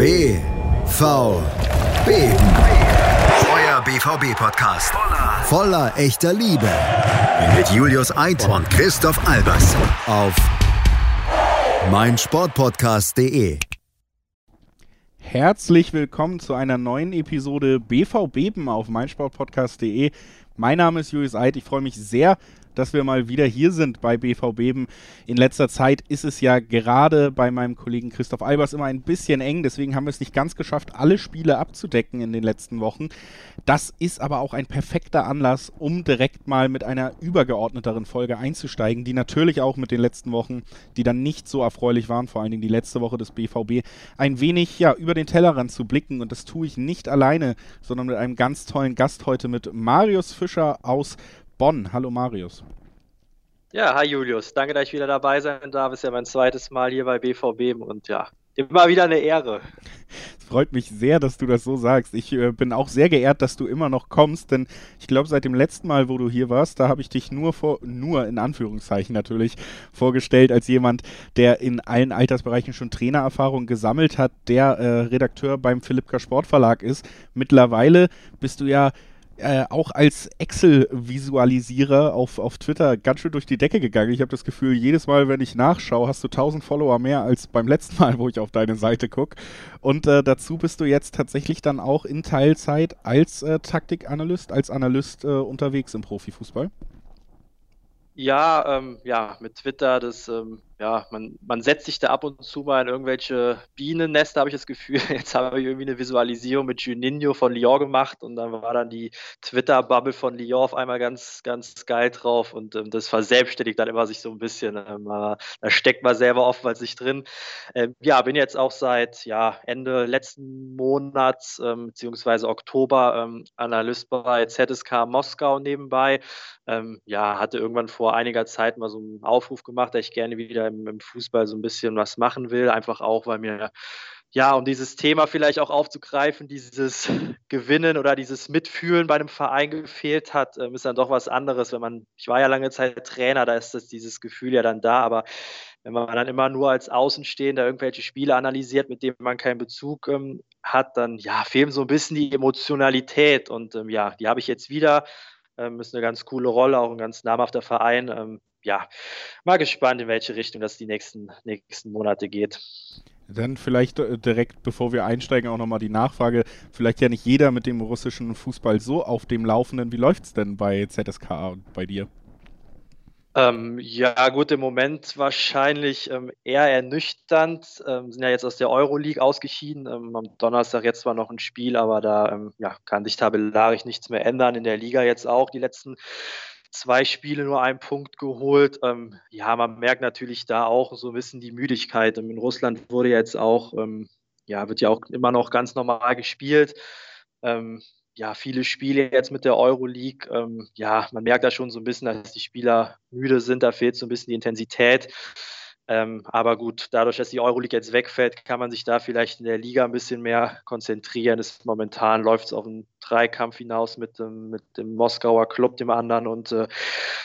BVB. Euer BVB-Podcast. Voller echter Liebe. Mit Julius Eid und Christoph Albers. Auf meinsportpodcast.de. Herzlich willkommen zu einer neuen Episode BVB auf meinsportpodcast.de. Mein Name ist Julius Eid. Ich freue mich sehr, dass wir mal wieder hier sind bei BVB. In letzter Zeit ist es ja gerade bei meinem Kollegen Christoph Albers immer ein bisschen eng, deswegen haben wir es nicht ganz geschafft, alle Spiele abzudecken in den letzten Wochen. Das ist aber auch ein perfekter Anlass, um direkt mal mit einer übergeordneteren Folge einzusteigen, die natürlich auch mit den letzten Wochen, die dann nicht so erfreulich waren, vor allen Dingen die letzte Woche des BVB, ein wenig ja über den Tellerrand zu blicken und das tue ich nicht alleine, sondern mit einem ganz tollen Gast heute mit Marius Fischer aus Bonn. Hallo Marius. Ja, hi Julius. Danke, dass ich wieder dabei sein darf. Ist ja mein zweites Mal hier bei BVB und ja, immer wieder eine Ehre. Es freut mich sehr, dass du das so sagst. Ich äh, bin auch sehr geehrt, dass du immer noch kommst, denn ich glaube, seit dem letzten Mal, wo du hier warst, da habe ich dich nur vor, nur in Anführungszeichen natürlich, vorgestellt als jemand, der in allen Altersbereichen schon Trainererfahrung gesammelt hat, der äh, Redakteur beim Philippka Sportverlag ist. Mittlerweile bist du ja äh, auch als Excel-Visualisierer auf, auf Twitter ganz schön durch die Decke gegangen. Ich habe das Gefühl, jedes Mal, wenn ich nachschaue, hast du 1000 Follower mehr als beim letzten Mal, wo ich auf deine Seite gucke. Und äh, dazu bist du jetzt tatsächlich dann auch in Teilzeit als äh, Taktikanalyst, als Analyst äh, unterwegs im Profifußball. Ja, ähm, ja, mit Twitter, das ähm, ja, man, man setzt sich da ab und zu mal in irgendwelche Bienennester, habe ich das Gefühl. Jetzt habe ich irgendwie eine Visualisierung mit Juninho von Lyon gemacht und dann war dann die Twitter-Bubble von Lyon auf einmal ganz, ganz geil drauf und ähm, das verselbstständigt dann immer sich so ein bisschen. Ähm, da steckt man selber oftmals nicht drin. Ähm, ja, bin jetzt auch seit ja, Ende letzten Monats, ähm, beziehungsweise Oktober, ähm, Analyst bei ZSK Moskau nebenbei. Ähm, ja, hatte irgendwann vor einiger Zeit mal so einen Aufruf gemacht, dass ich gerne wieder im, im Fußball so ein bisschen was machen will. Einfach auch, weil mir ja, um dieses Thema vielleicht auch aufzugreifen, dieses Gewinnen oder dieses Mitfühlen bei einem Verein gefehlt hat, ähm, ist dann doch was anderes. Wenn man, ich war ja lange Zeit Trainer, da ist das, dieses Gefühl ja dann da, aber wenn man dann immer nur als Außenstehender irgendwelche Spiele analysiert, mit denen man keinen Bezug ähm, hat, dann ja, fehlt so ein bisschen die Emotionalität und ähm, ja, die habe ich jetzt wieder. Ähm, ist eine ganz coole Rolle, auch ein ganz namhafter Verein. Ähm, ja, mal gespannt, in welche Richtung das die nächsten, nächsten Monate geht. Dann vielleicht äh, direkt, bevor wir einsteigen, auch nochmal die Nachfrage. Vielleicht ja nicht jeder mit dem russischen Fußball so auf dem Laufenden. Wie läuft es denn bei ZSK und bei dir? Ähm, ja, gut, im Moment wahrscheinlich ähm, eher ernüchternd. Ähm, sind ja jetzt aus der Euroleague ausgeschieden. Ähm, am Donnerstag jetzt zwar noch ein Spiel, aber da ähm, ja, kann sich tabellarisch nichts mehr ändern. In der Liga jetzt auch die letzten zwei Spiele nur einen Punkt geholt. Ähm, ja, man merkt natürlich da auch so ein bisschen die Müdigkeit. Ähm, in Russland wurde jetzt auch, ähm, ja, wird ja auch immer noch ganz normal gespielt. Ähm, ja, viele Spiele jetzt mit der Euroleague. Ähm, ja, man merkt da schon so ein bisschen, dass die Spieler müde sind. Da fehlt so ein bisschen die Intensität. Ähm, aber gut, dadurch, dass die Euroleague jetzt wegfällt, kann man sich da vielleicht in der Liga ein bisschen mehr konzentrieren. Ist, momentan läuft es auf einen Dreikampf hinaus mit dem, mit dem Moskauer Club, dem anderen und äh,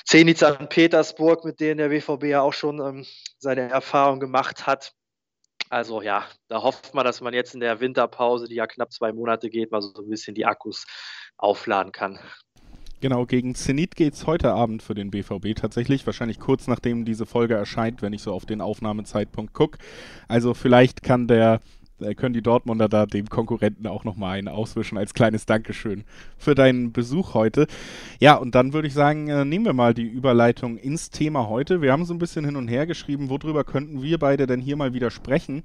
Zenit St. Petersburg, mit denen der WVB ja auch schon ähm, seine Erfahrung gemacht hat. Also ja, da hofft man, dass man jetzt in der Winterpause, die ja knapp zwei Monate geht, mal so ein bisschen die Akkus aufladen kann. Genau, gegen Zenit geht es heute Abend für den BVB tatsächlich. Wahrscheinlich kurz nachdem diese Folge erscheint, wenn ich so auf den Aufnahmezeitpunkt gucke. Also vielleicht kann der äh, können die Dortmunder da dem Konkurrenten auch nochmal einen auswischen als kleines Dankeschön für deinen Besuch heute. Ja, und dann würde ich sagen, äh, nehmen wir mal die Überleitung ins Thema heute. Wir haben so ein bisschen hin und her geschrieben, worüber könnten wir beide denn hier mal wieder sprechen.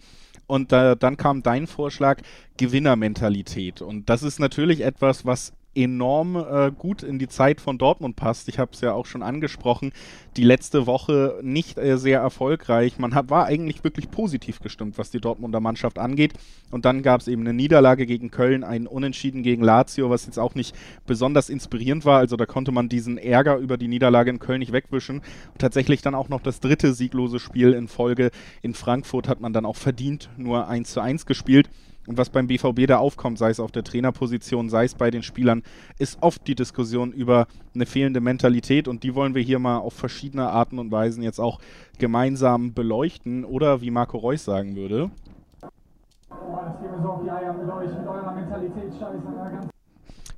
Und äh, dann kam dein Vorschlag Gewinnermentalität. Und das ist natürlich etwas, was enorm äh, gut in die Zeit von Dortmund passt. Ich habe es ja auch schon angesprochen, die letzte Woche nicht äh, sehr erfolgreich. Man hat, war eigentlich wirklich positiv gestimmt, was die Dortmunder Mannschaft angeht. Und dann gab es eben eine Niederlage gegen Köln, ein Unentschieden gegen Lazio, was jetzt auch nicht besonders inspirierend war. Also da konnte man diesen Ärger über die Niederlage in Köln nicht wegwischen. Und tatsächlich dann auch noch das dritte sieglose Spiel in Folge in Frankfurt hat man dann auch verdient nur 1 zu 1 gespielt. Und was beim BVB da aufkommt, sei es auf der Trainerposition, sei es bei den Spielern, ist oft die Diskussion über eine fehlende Mentalität und die wollen wir hier mal auf verschiedene Arten und Weisen jetzt auch gemeinsam beleuchten oder wie Marco Reus sagen würde.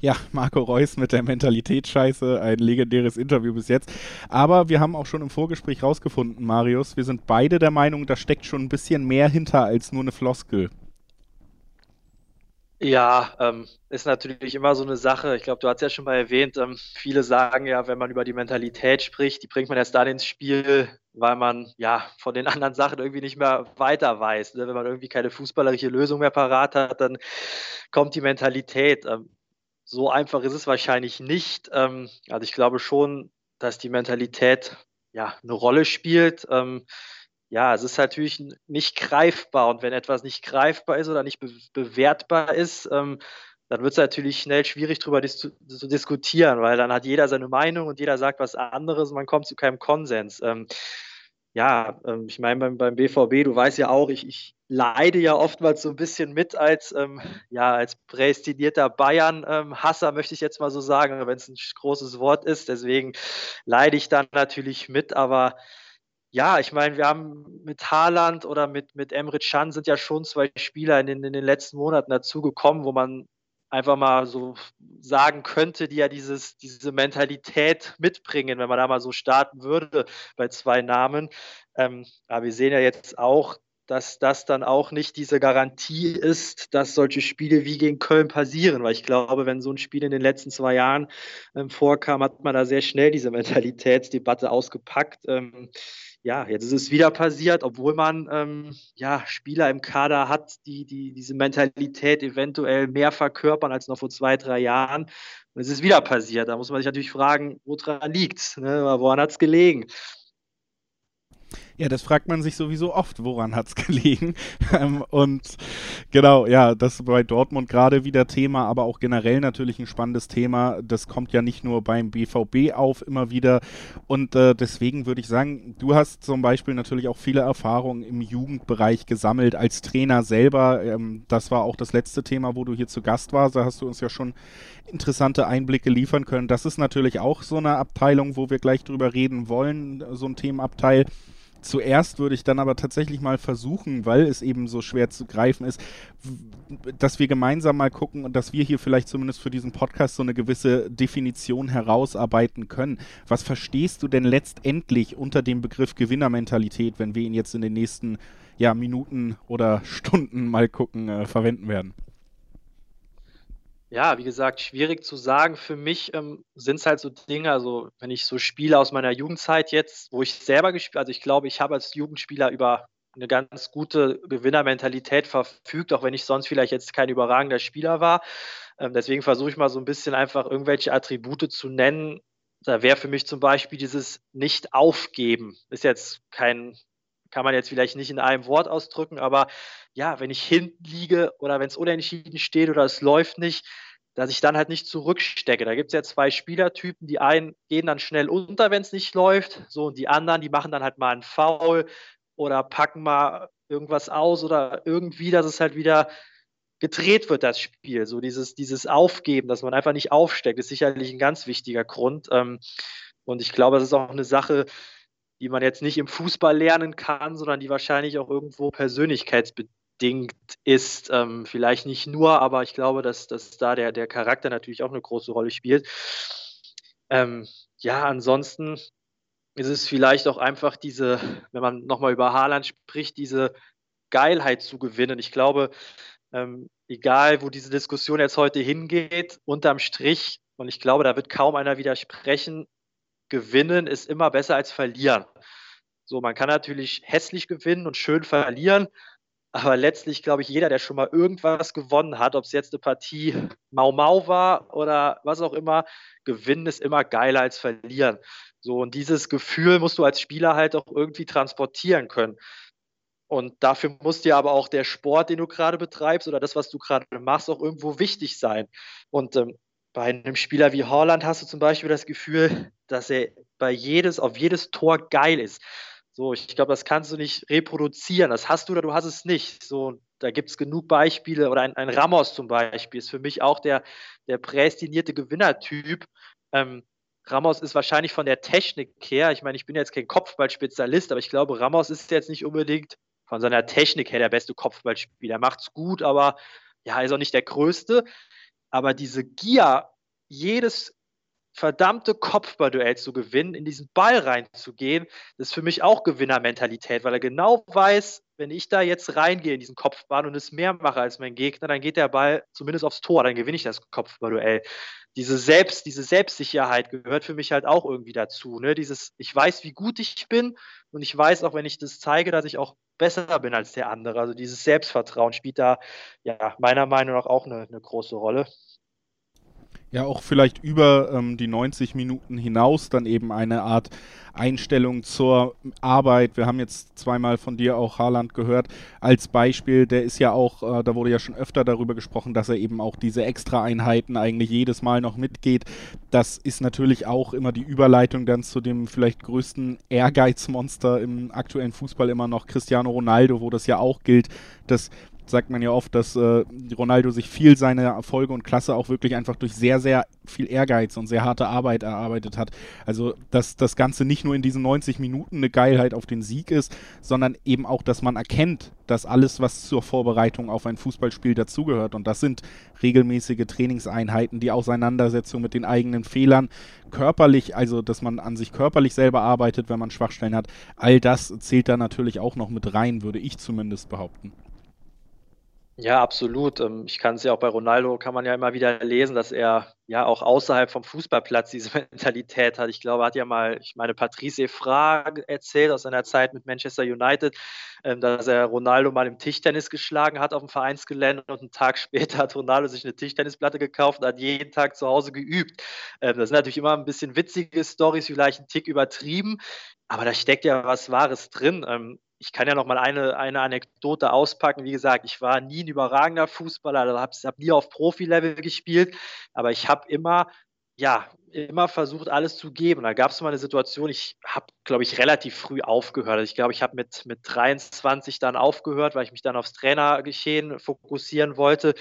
Ja, Marco Reus mit der Mentalitätsscheiße, ein legendäres Interview bis jetzt. Aber wir haben auch schon im Vorgespräch rausgefunden, Marius, wir sind beide der Meinung, da steckt schon ein bisschen mehr hinter als nur eine Floskel. Ja, ähm, ist natürlich immer so eine Sache. Ich glaube, du hast ja schon mal erwähnt, ähm, viele sagen ja, wenn man über die Mentalität spricht, die bringt man erst dann ins Spiel, weil man ja von den anderen Sachen irgendwie nicht mehr weiter weiß. Ne? Wenn man irgendwie keine fußballerische Lösung mehr parat hat, dann kommt die Mentalität. Ähm, so einfach ist es wahrscheinlich nicht. Ähm, also ich glaube schon, dass die Mentalität ja eine Rolle spielt. Ja, es ist natürlich nicht greifbar und wenn etwas nicht greifbar ist oder nicht be bewertbar ist, ähm, dann wird es natürlich schnell schwierig darüber dis zu diskutieren, weil dann hat jeder seine Meinung und jeder sagt was anderes und man kommt zu keinem Konsens. Ähm, ja, ähm, ich meine, beim, beim BVB, du weißt ja auch, ich, ich leide ja oftmals so ein bisschen mit als, ähm, ja, als prädestinierter Bayern-Hasser, ähm, möchte ich jetzt mal so sagen, wenn es ein großes Wort ist. Deswegen leide ich dann natürlich mit, aber ja, ich meine, wir haben mit Haaland oder mit, mit Emre Can sind ja schon zwei Spieler in den, in den letzten Monaten dazugekommen, wo man einfach mal so sagen könnte, die ja dieses, diese Mentalität mitbringen, wenn man da mal so starten würde bei zwei Namen. Ähm, aber wir sehen ja jetzt auch, dass das dann auch nicht diese Garantie ist, dass solche Spiele wie gegen Köln passieren. Weil ich glaube, wenn so ein Spiel in den letzten zwei Jahren ähm, vorkam, hat man da sehr schnell diese Mentalitätsdebatte ausgepackt. Ähm, ja, jetzt ist es wieder passiert, obwohl man ähm, ja, Spieler im Kader hat, die, die diese Mentalität eventuell mehr verkörpern als noch vor zwei, drei Jahren. Und es ist wieder passiert. Da muss man sich natürlich fragen, woran liegt es? Ne? Woran hat es gelegen? Ja, das fragt man sich sowieso oft, woran hat es gelegen. Ähm, und genau, ja, das ist bei Dortmund gerade wieder Thema, aber auch generell natürlich ein spannendes Thema. Das kommt ja nicht nur beim BVB auf immer wieder. Und äh, deswegen würde ich sagen, du hast zum Beispiel natürlich auch viele Erfahrungen im Jugendbereich gesammelt als Trainer selber. Ähm, das war auch das letzte Thema, wo du hier zu Gast warst. Da hast du uns ja schon interessante Einblicke liefern können. Das ist natürlich auch so eine Abteilung, wo wir gleich drüber reden wollen, so ein Themenabteil. Zuerst würde ich dann aber tatsächlich mal versuchen, weil es eben so schwer zu greifen ist, dass wir gemeinsam mal gucken und dass wir hier vielleicht zumindest für diesen Podcast so eine gewisse Definition herausarbeiten können. Was verstehst du denn letztendlich unter dem Begriff Gewinnermentalität, wenn wir ihn jetzt in den nächsten ja, Minuten oder Stunden mal gucken, äh, verwenden werden? Ja, wie gesagt, schwierig zu sagen. Für mich ähm, sind es halt so Dinge, also wenn ich so Spiele aus meiner Jugendzeit jetzt, wo ich selber gespielt, also ich glaube, ich habe als Jugendspieler über eine ganz gute Gewinnermentalität verfügt, auch wenn ich sonst vielleicht jetzt kein überragender Spieler war. Ähm, deswegen versuche ich mal so ein bisschen einfach irgendwelche Attribute zu nennen. Da wäre für mich zum Beispiel dieses Nicht-Aufgeben. Ist jetzt kein, kann man jetzt vielleicht nicht in einem Wort ausdrücken, aber ja, wenn ich hinten liege oder wenn es unentschieden steht oder es läuft nicht, dass ich dann halt nicht zurückstecke. Da gibt es ja zwei Spielertypen. Die einen gehen dann schnell unter, wenn es nicht läuft. So, und die anderen, die machen dann halt mal einen Foul oder packen mal irgendwas aus oder irgendwie, dass es halt wieder gedreht wird, das Spiel. So dieses, dieses Aufgeben, dass man einfach nicht aufsteckt, ist sicherlich ein ganz wichtiger Grund. Ähm, und ich glaube, das ist auch eine Sache, die man jetzt nicht im Fußball lernen kann, sondern die wahrscheinlich auch irgendwo persönlichkeitsbedingt bedingt ist. Ähm, vielleicht nicht nur, aber ich glaube, dass, dass da der, der Charakter natürlich auch eine große Rolle spielt. Ähm, ja, ansonsten ist es vielleicht auch einfach diese, wenn man nochmal über Haaland spricht, diese Geilheit zu gewinnen. Ich glaube, ähm, egal wo diese Diskussion jetzt heute hingeht, unterm Strich, und ich glaube, da wird kaum einer widersprechen, gewinnen ist immer besser als verlieren. So, man kann natürlich hässlich gewinnen und schön verlieren, aber letztlich glaube ich, jeder, der schon mal irgendwas gewonnen hat, ob es jetzt eine Partie Mau Mau war oder was auch immer, gewinnen ist immer geiler als verlieren. So, und dieses Gefühl musst du als Spieler halt auch irgendwie transportieren können. Und dafür muss dir aber auch der Sport, den du gerade betreibst oder das, was du gerade machst, auch irgendwo wichtig sein. Und ähm, bei einem Spieler wie Holland hast du zum Beispiel das Gefühl, dass er bei jedes, auf jedes Tor geil ist. So, ich glaube, das kannst du nicht reproduzieren. Das hast du oder du hast es nicht. So, da gibt es genug Beispiele. Oder ein, ein, Ramos zum Beispiel ist für mich auch der, der prädestinierte Gewinnertyp. Ähm, Ramos ist wahrscheinlich von der Technik her, ich meine, ich bin jetzt kein Kopfballspezialist, aber ich glaube, Ramos ist jetzt nicht unbedingt von seiner Technik her der beste Kopfballspieler. Er macht's gut, aber ja, ist auch nicht der größte. Aber diese Gier, jedes verdammte Kopfballduell zu gewinnen, in diesen Ball reinzugehen, das ist für mich auch Gewinnermentalität, weil er genau weiß, wenn ich da jetzt reingehe in diesen Kopfball und es mehr mache als mein Gegner, dann geht der Ball zumindest aufs Tor, dann gewinne ich das Kopfballduell. Diese Selbst, diese Selbstsicherheit gehört für mich halt auch irgendwie dazu. Ne? Dieses, ich weiß, wie gut ich bin und ich weiß auch, wenn ich das zeige, dass ich auch besser bin als der andere. Also dieses Selbstvertrauen spielt da ja meiner Meinung nach auch eine, eine große Rolle ja auch vielleicht über ähm, die 90 Minuten hinaus dann eben eine Art Einstellung zur Arbeit. Wir haben jetzt zweimal von dir auch Haaland gehört als Beispiel. Der ist ja auch, äh, da wurde ja schon öfter darüber gesprochen, dass er eben auch diese Extra-Einheiten eigentlich jedes Mal noch mitgeht. Das ist natürlich auch immer die Überleitung dann zu dem vielleicht größten Ehrgeizmonster im aktuellen Fußball immer noch Cristiano Ronaldo, wo das ja auch gilt, dass sagt man ja oft, dass äh, Ronaldo sich viel seiner Erfolge und Klasse auch wirklich einfach durch sehr, sehr viel Ehrgeiz und sehr harte Arbeit erarbeitet hat. Also, dass das Ganze nicht nur in diesen 90 Minuten eine Geilheit auf den Sieg ist, sondern eben auch, dass man erkennt, dass alles, was zur Vorbereitung auf ein Fußballspiel dazugehört, und das sind regelmäßige Trainingseinheiten, die Auseinandersetzung mit den eigenen Fehlern, körperlich, also dass man an sich körperlich selber arbeitet, wenn man Schwachstellen hat, all das zählt da natürlich auch noch mit rein, würde ich zumindest behaupten. Ja, absolut. Ähm, ich kann es ja auch bei Ronaldo, kann man ja immer wieder lesen, dass er ja auch außerhalb vom Fußballplatz diese Mentalität hat. Ich glaube, hat ja mal, ich meine, Patrice Evra erzählt aus seiner Zeit mit Manchester United, ähm, dass er Ronaldo mal im Tischtennis geschlagen hat auf dem Vereinsgelände und einen Tag später hat Ronaldo sich eine Tischtennisplatte gekauft und hat jeden Tag zu Hause geübt. Ähm, das sind natürlich immer ein bisschen witzige Stories, vielleicht ein Tick übertrieben, aber da steckt ja was Wahres drin ich kann ja noch mal eine, eine Anekdote auspacken. Wie gesagt, ich war nie ein überragender Fußballer, also habe hab nie auf Profi-Level gespielt, aber ich habe immer, ja, immer versucht, alles zu geben. Da gab es mal eine Situation, ich habe, glaube ich, relativ früh aufgehört. Also ich glaube, ich habe mit, mit 23 dann aufgehört, weil ich mich dann aufs Trainergeschehen fokussieren wollte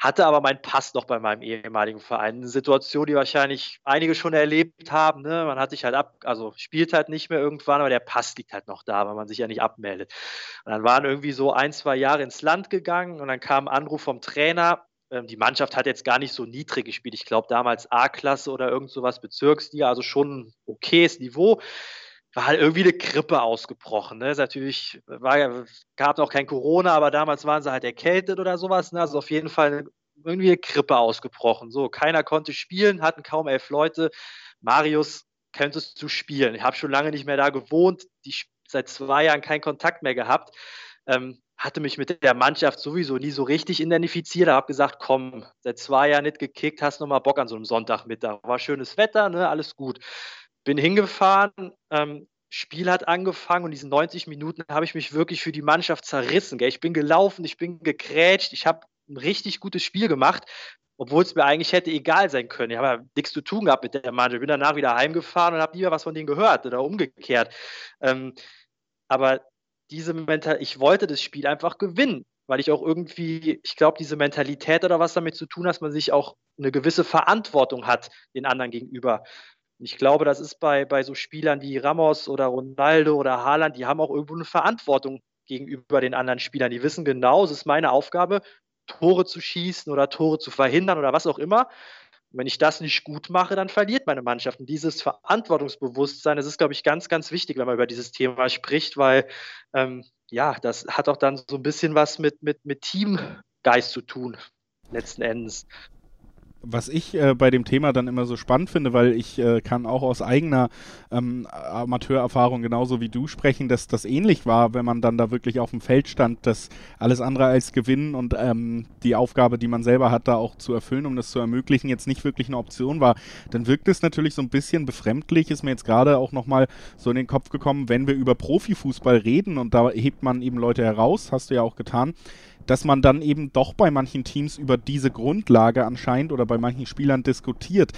hatte aber meinen Pass noch bei meinem ehemaligen Verein. Eine Situation, die wahrscheinlich einige schon erlebt haben. Ne? Man hat sich halt ab, also spielt halt nicht mehr irgendwann, aber der Pass liegt halt noch da, weil man sich ja nicht abmeldet. Und dann waren irgendwie so ein, zwei Jahre ins Land gegangen und dann kam ein Anruf vom Trainer. Ähm, die Mannschaft hat jetzt gar nicht so niedrig gespielt. Ich glaube damals A-Klasse oder irgend sowas, Bezirksliga, also schon ein okayes Niveau war halt irgendwie eine Grippe ausgebrochen. Ne? Ist natürlich, war, gab noch kein Corona, aber damals waren sie halt erkältet oder sowas. Ne? Also auf jeden Fall irgendwie eine Grippe ausgebrochen. So, keiner konnte spielen, hatten kaum elf Leute. Marius, könntest du spielen? Ich habe schon lange nicht mehr da gewohnt, die, seit zwei Jahren keinen Kontakt mehr gehabt. Ähm, hatte mich mit der Mannschaft sowieso nie so richtig identifiziert. habe gesagt, komm, seit zwei Jahren nicht gekickt, hast noch mal Bock an so einem Sonntagmittag. War schönes Wetter, ne, alles gut bin hingefahren, ähm, Spiel hat angefangen und diesen 90 Minuten habe ich mich wirklich für die Mannschaft zerrissen. Gell? Ich bin gelaufen, ich bin gekrätscht, ich habe ein richtig gutes Spiel gemacht, obwohl es mir eigentlich hätte egal sein können. Ich habe ja nichts zu tun gehabt mit der Mannschaft. Ich bin danach wieder heimgefahren und habe nie mehr was von denen gehört oder umgekehrt. Ähm, aber diese Mental, ich wollte das Spiel einfach gewinnen, weil ich auch irgendwie, ich glaube, diese Mentalität oder was damit zu tun dass man sich auch eine gewisse Verantwortung hat den anderen gegenüber. Ich glaube, das ist bei, bei so Spielern wie Ramos oder Ronaldo oder Haaland, die haben auch irgendwo eine Verantwortung gegenüber den anderen Spielern. Die wissen genau, es ist meine Aufgabe, Tore zu schießen oder Tore zu verhindern oder was auch immer. Und wenn ich das nicht gut mache, dann verliert meine Mannschaft. Und dieses Verantwortungsbewusstsein, das ist, glaube ich, ganz, ganz wichtig, wenn man über dieses Thema spricht, weil ähm, ja, das hat auch dann so ein bisschen was mit, mit, mit Teamgeist zu tun, letzten Endes was ich äh, bei dem Thema dann immer so spannend finde, weil ich äh, kann auch aus eigener ähm, Amateurerfahrung genauso wie du sprechen, dass das ähnlich war, wenn man dann da wirklich auf dem Feld stand, dass alles andere als gewinnen und ähm, die Aufgabe, die man selber hat, da auch zu erfüllen, um das zu ermöglichen, jetzt nicht wirklich eine Option war, dann wirkt es natürlich so ein bisschen befremdlich, ist mir jetzt gerade auch nochmal so in den Kopf gekommen, wenn wir über Profifußball reden und da hebt man eben Leute heraus, hast du ja auch getan, dass man dann eben doch bei manchen Teams über diese Grundlage anscheinend oder bei manchen Spielern diskutiert.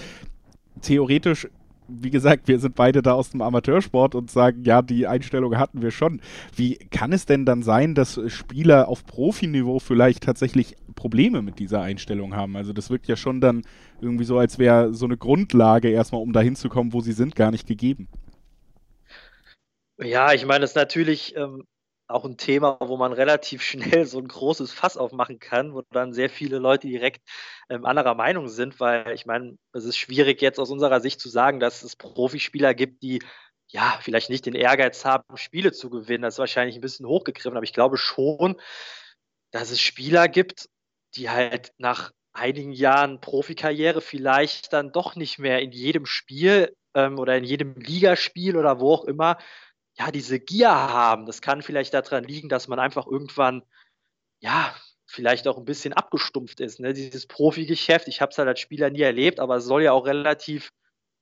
Theoretisch wie gesagt, wir sind beide da aus dem Amateursport und sagen, ja, die Einstellung hatten wir schon. Wie kann es denn dann sein, dass Spieler auf Profiniveau vielleicht tatsächlich Probleme mit dieser Einstellung haben? Also das wirkt ja schon dann irgendwie so, als wäre so eine Grundlage erstmal, um dahin zu kommen, wo sie sind, gar nicht gegeben. Ja, ich meine, das ist natürlich ähm, auch ein Thema, wo man relativ schnell so ein großes Fass aufmachen kann, wo dann sehr viele Leute direkt ähm, anderer Meinung sind, weil ich meine, es ist schwierig jetzt aus unserer Sicht zu sagen, dass es Profispieler gibt, die ja vielleicht nicht den Ehrgeiz haben, Spiele zu gewinnen. Das ist wahrscheinlich ein bisschen hochgegriffen, aber ich glaube schon, dass es Spieler gibt, die halt nach einigen Jahren Profikarriere vielleicht dann doch nicht mehr in jedem Spiel ähm, oder in jedem Ligaspiel oder wo auch immer ja, diese Gier haben. Das kann vielleicht daran liegen, dass man einfach irgendwann, ja, vielleicht auch ein bisschen abgestumpft ist. Ne? Dieses Profigeschäft, ich habe es halt als Spieler nie erlebt, aber es soll ja auch relativ,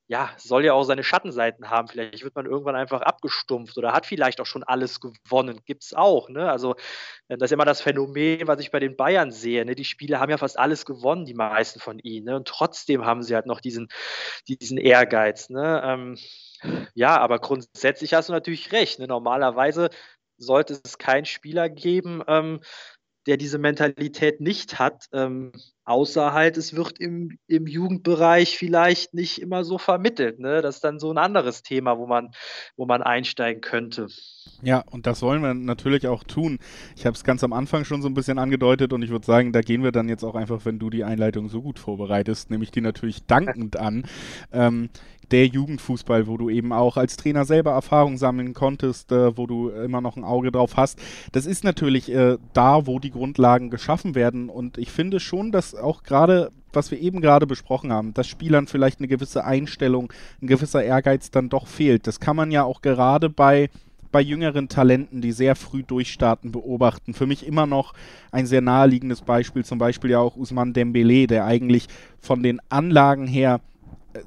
ja, soll ja auch seine Schattenseiten haben. Vielleicht wird man irgendwann einfach abgestumpft oder hat vielleicht auch schon alles gewonnen. Gibt es auch. Ne? Also, äh, das ist immer das Phänomen, was ich bei den Bayern sehe. Ne? Die Spieler haben ja fast alles gewonnen, die meisten von ihnen. Ne? Und trotzdem haben sie halt noch diesen, diesen Ehrgeiz. Ne? Ähm, ja, aber grundsätzlich hast du natürlich recht. Ne? Normalerweise sollte es keinen Spieler geben, ähm, der diese Mentalität nicht hat, ähm, außer halt, es wird im, im Jugendbereich vielleicht nicht immer so vermittelt. Ne? Das ist dann so ein anderes Thema, wo man, wo man einsteigen könnte. Ja, und das wollen wir natürlich auch tun. Ich habe es ganz am Anfang schon so ein bisschen angedeutet und ich würde sagen, da gehen wir dann jetzt auch einfach, wenn du die Einleitung so gut vorbereitest, nehme ich die natürlich dankend an. Ähm, der Jugendfußball, wo du eben auch als Trainer selber Erfahrung sammeln konntest, äh, wo du immer noch ein Auge drauf hast. Das ist natürlich äh, da, wo die Grundlagen geschaffen werden. Und ich finde schon, dass auch gerade was wir eben gerade besprochen haben, dass Spielern vielleicht eine gewisse Einstellung, ein gewisser Ehrgeiz dann doch fehlt. Das kann man ja auch gerade bei bei jüngeren Talenten, die sehr früh durchstarten, beobachten. Für mich immer noch ein sehr naheliegendes Beispiel, zum Beispiel ja auch Usman Dembele, der eigentlich von den Anlagen her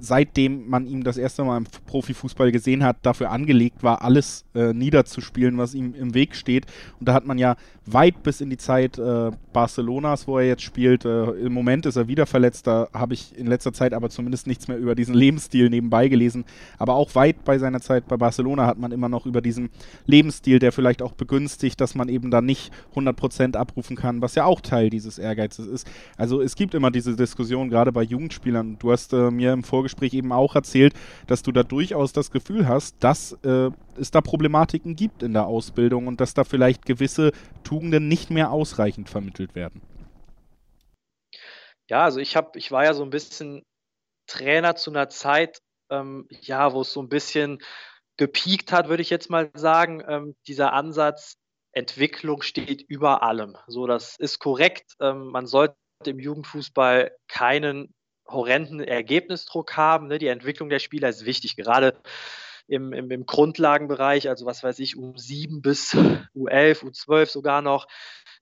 seitdem man ihm das erste Mal im Profifußball gesehen hat, dafür angelegt war, alles äh, niederzuspielen, was ihm im Weg steht. Und da hat man ja weit bis in die Zeit äh, Barcelonas, wo er jetzt spielt, äh, im Moment ist er wieder verletzt, da habe ich in letzter Zeit aber zumindest nichts mehr über diesen Lebensstil nebenbei gelesen. Aber auch weit bei seiner Zeit bei Barcelona hat man immer noch über diesen Lebensstil, der vielleicht auch begünstigt, dass man eben da nicht 100% abrufen kann, was ja auch Teil dieses Ehrgeizes ist. Also es gibt immer diese Diskussion, gerade bei Jugendspielern. Du hast äh, mir im Vorgespräch eben auch erzählt, dass du da durchaus das Gefühl hast, dass äh, es da Problematiken gibt in der Ausbildung und dass da vielleicht gewisse Tugenden nicht mehr ausreichend vermittelt werden. Ja, also ich habe, ich war ja so ein bisschen Trainer zu einer Zeit, ähm, ja, wo es so ein bisschen gepiekt hat, würde ich jetzt mal sagen. Ähm, dieser Ansatz, Entwicklung steht über allem. So, das ist korrekt. Ähm, man sollte im Jugendfußball keinen horrenden Ergebnisdruck haben. Ne? Die Entwicklung der Spieler ist wichtig, gerade im, im, im Grundlagenbereich, also was weiß ich, U7 bis U11, U12 sogar noch.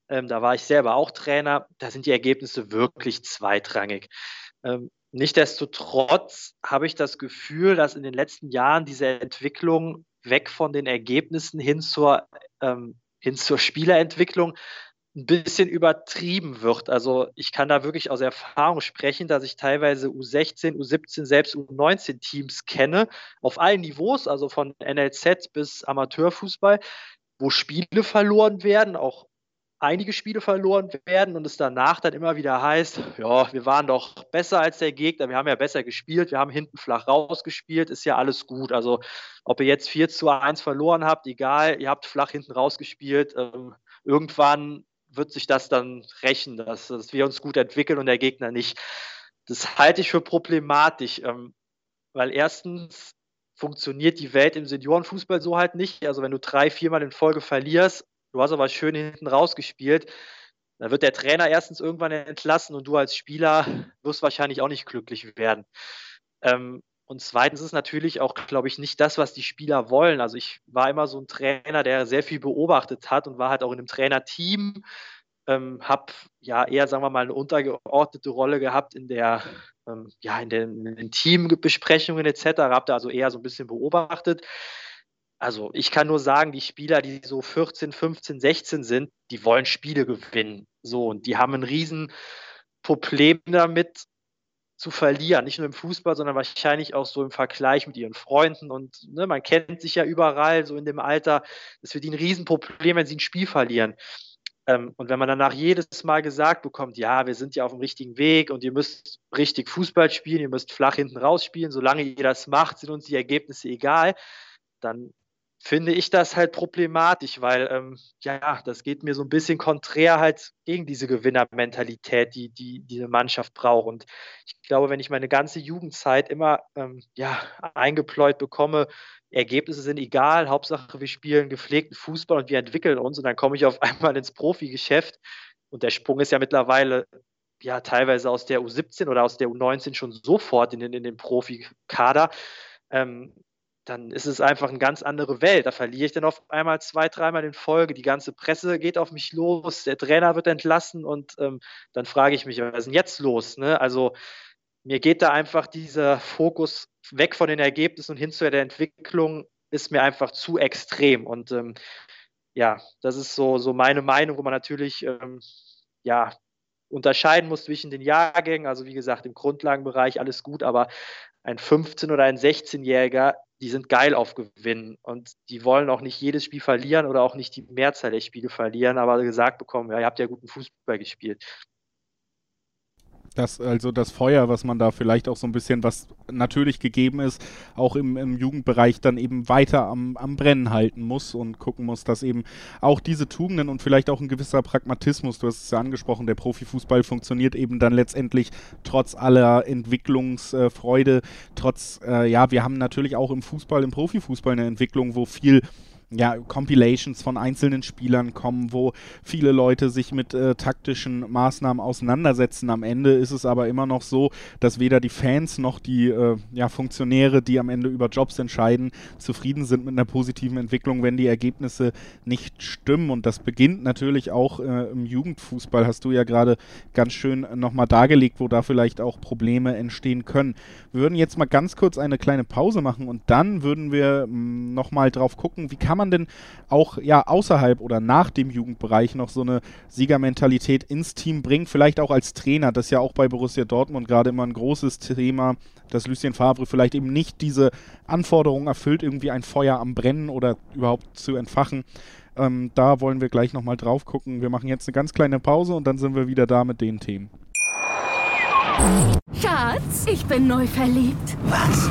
Ähm, da war ich selber auch Trainer. Da sind die Ergebnisse wirklich zweitrangig. Ähm, Nichtsdestotrotz habe ich das Gefühl, dass in den letzten Jahren diese Entwicklung weg von den Ergebnissen hin zur, ähm, hin zur Spielerentwicklung ein bisschen übertrieben wird. Also ich kann da wirklich aus Erfahrung sprechen, dass ich teilweise U16, U17, selbst U19 Teams kenne, auf allen Niveaus, also von NLZ bis Amateurfußball, wo Spiele verloren werden, auch einige Spiele verloren werden und es danach dann immer wieder heißt, ja, wir waren doch besser als der Gegner, wir haben ja besser gespielt, wir haben hinten flach rausgespielt, ist ja alles gut. Also ob ihr jetzt 4 zu 1 verloren habt, egal, ihr habt flach hinten rausgespielt. Ähm, irgendwann wird sich das dann rächen, dass, dass wir uns gut entwickeln und der Gegner nicht. Das halte ich für problematisch, ähm, weil erstens funktioniert die Welt im Seniorenfußball so halt nicht. Also wenn du drei, viermal in Folge verlierst, du hast aber schön hinten rausgespielt, dann wird der Trainer erstens irgendwann entlassen und du als Spieler wirst wahrscheinlich auch nicht glücklich werden. Ähm, und zweitens ist natürlich auch, glaube ich, nicht das, was die Spieler wollen. Also ich war immer so ein Trainer, der sehr viel beobachtet hat und war halt auch in einem Trainerteam. Ähm, habe ja eher, sagen wir mal, eine untergeordnete Rolle gehabt in der, ähm, ja, in den, in den Teambesprechungen etc. Habe da also eher so ein bisschen beobachtet. Also ich kann nur sagen, die Spieler, die so 14, 15, 16 sind, die wollen Spiele gewinnen. So, und die haben ein Riesenproblem damit, zu verlieren. Nicht nur im Fußball, sondern wahrscheinlich auch so im Vergleich mit ihren Freunden. Und ne, man kennt sich ja überall, so in dem Alter. Das wird ihnen ein Riesenproblem, wenn sie ein Spiel verlieren. Ähm, und wenn man danach jedes Mal gesagt bekommt, ja, wir sind ja auf dem richtigen Weg und ihr müsst richtig Fußball spielen, ihr müsst flach hinten rausspielen, solange ihr das macht, sind uns die Ergebnisse egal, dann finde ich das halt problematisch, weil ähm, ja, das geht mir so ein bisschen konträr halt gegen diese Gewinnermentalität, die, die diese Mannschaft braucht. Und ich glaube, wenn ich meine ganze Jugendzeit immer ähm, ja, eingepläut bekomme, Ergebnisse sind egal, Hauptsache wir spielen gepflegten Fußball und wir entwickeln uns und dann komme ich auf einmal ins Profigeschäft und der Sprung ist ja mittlerweile ja teilweise aus der U17 oder aus der U19 schon sofort in den, in den Profikader. Ähm, dann ist es einfach eine ganz andere Welt. Da verliere ich dann auf einmal zwei, dreimal in Folge. Die ganze Presse geht auf mich los, der Trainer wird entlassen und ähm, dann frage ich mich, was ist denn jetzt los? Ne? Also mir geht da einfach dieser Fokus weg von den Ergebnissen und hin zu der Entwicklung ist mir einfach zu extrem. Und ähm, ja, das ist so, so meine Meinung, wo man natürlich ähm, ja, unterscheiden muss zwischen den Jahrgängen. Also wie gesagt, im Grundlagenbereich alles gut, aber ein 15- oder ein 16-Jähriger die sind geil auf Gewinnen und die wollen auch nicht jedes Spiel verlieren oder auch nicht die Mehrzahl der Spiele verlieren, aber gesagt bekommen, ja, ihr habt ja guten Fußball gespielt. Das, also das Feuer, was man da vielleicht auch so ein bisschen, was natürlich gegeben ist, auch im, im Jugendbereich dann eben weiter am, am Brennen halten muss und gucken muss, dass eben auch diese Tugenden und vielleicht auch ein gewisser Pragmatismus, du hast es ja angesprochen, der Profifußball funktioniert eben dann letztendlich trotz aller Entwicklungsfreude, trotz, äh, ja, wir haben natürlich auch im Fußball, im Profifußball eine Entwicklung, wo viel ja, Compilations von einzelnen Spielern kommen, wo viele Leute sich mit äh, taktischen Maßnahmen auseinandersetzen. Am Ende ist es aber immer noch so, dass weder die Fans noch die äh, ja, Funktionäre, die am Ende über Jobs entscheiden, zufrieden sind mit einer positiven Entwicklung, wenn die Ergebnisse nicht stimmen. Und das beginnt natürlich auch äh, im Jugendfußball, hast du ja gerade ganz schön nochmal dargelegt, wo da vielleicht auch Probleme entstehen können. Wir würden jetzt mal ganz kurz eine kleine Pause machen und dann würden wir mm, nochmal drauf gucken, wie kann man man denn auch ja außerhalb oder nach dem Jugendbereich noch so eine Siegermentalität ins Team bringen? Vielleicht auch als Trainer, das ist ja auch bei Borussia Dortmund gerade immer ein großes Thema, dass Lucien Favre vielleicht eben nicht diese Anforderungen erfüllt, irgendwie ein Feuer am Brennen oder überhaupt zu entfachen. Ähm, da wollen wir gleich nochmal drauf gucken. Wir machen jetzt eine ganz kleine Pause und dann sind wir wieder da mit den Themen. Schatz, ich bin neu verliebt. Was?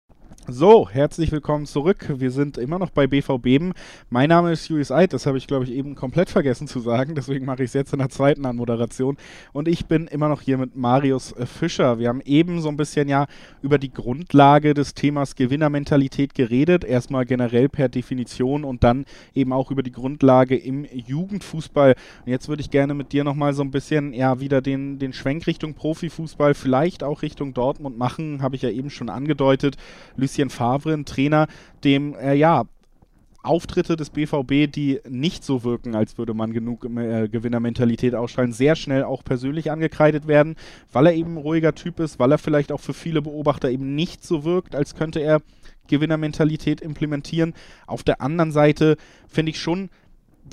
So, herzlich willkommen zurück. Wir sind immer noch bei BVB. Mein Name ist Julius Eid, das habe ich, glaube ich, eben komplett vergessen zu sagen. Deswegen mache ich es jetzt in der zweiten Anmoderation. Und ich bin immer noch hier mit Marius äh, Fischer. Wir haben eben so ein bisschen ja über die Grundlage des Themas Gewinnermentalität geredet. Erstmal generell per Definition und dann eben auch über die Grundlage im Jugendfußball. Und jetzt würde ich gerne mit dir nochmal so ein bisschen ja wieder den, den Schwenk Richtung Profifußball, vielleicht auch Richtung Dortmund machen. Habe ich ja eben schon angedeutet. Lucien Favre, ein Trainer, dem, äh, ja, Auftritte des BVB, die nicht so wirken, als würde man genug äh, Gewinnermentalität ausstrahlen, sehr schnell auch persönlich angekreidet werden, weil er eben ein ruhiger Typ ist, weil er vielleicht auch für viele Beobachter eben nicht so wirkt, als könnte er Gewinnermentalität implementieren. Auf der anderen Seite finde ich schon,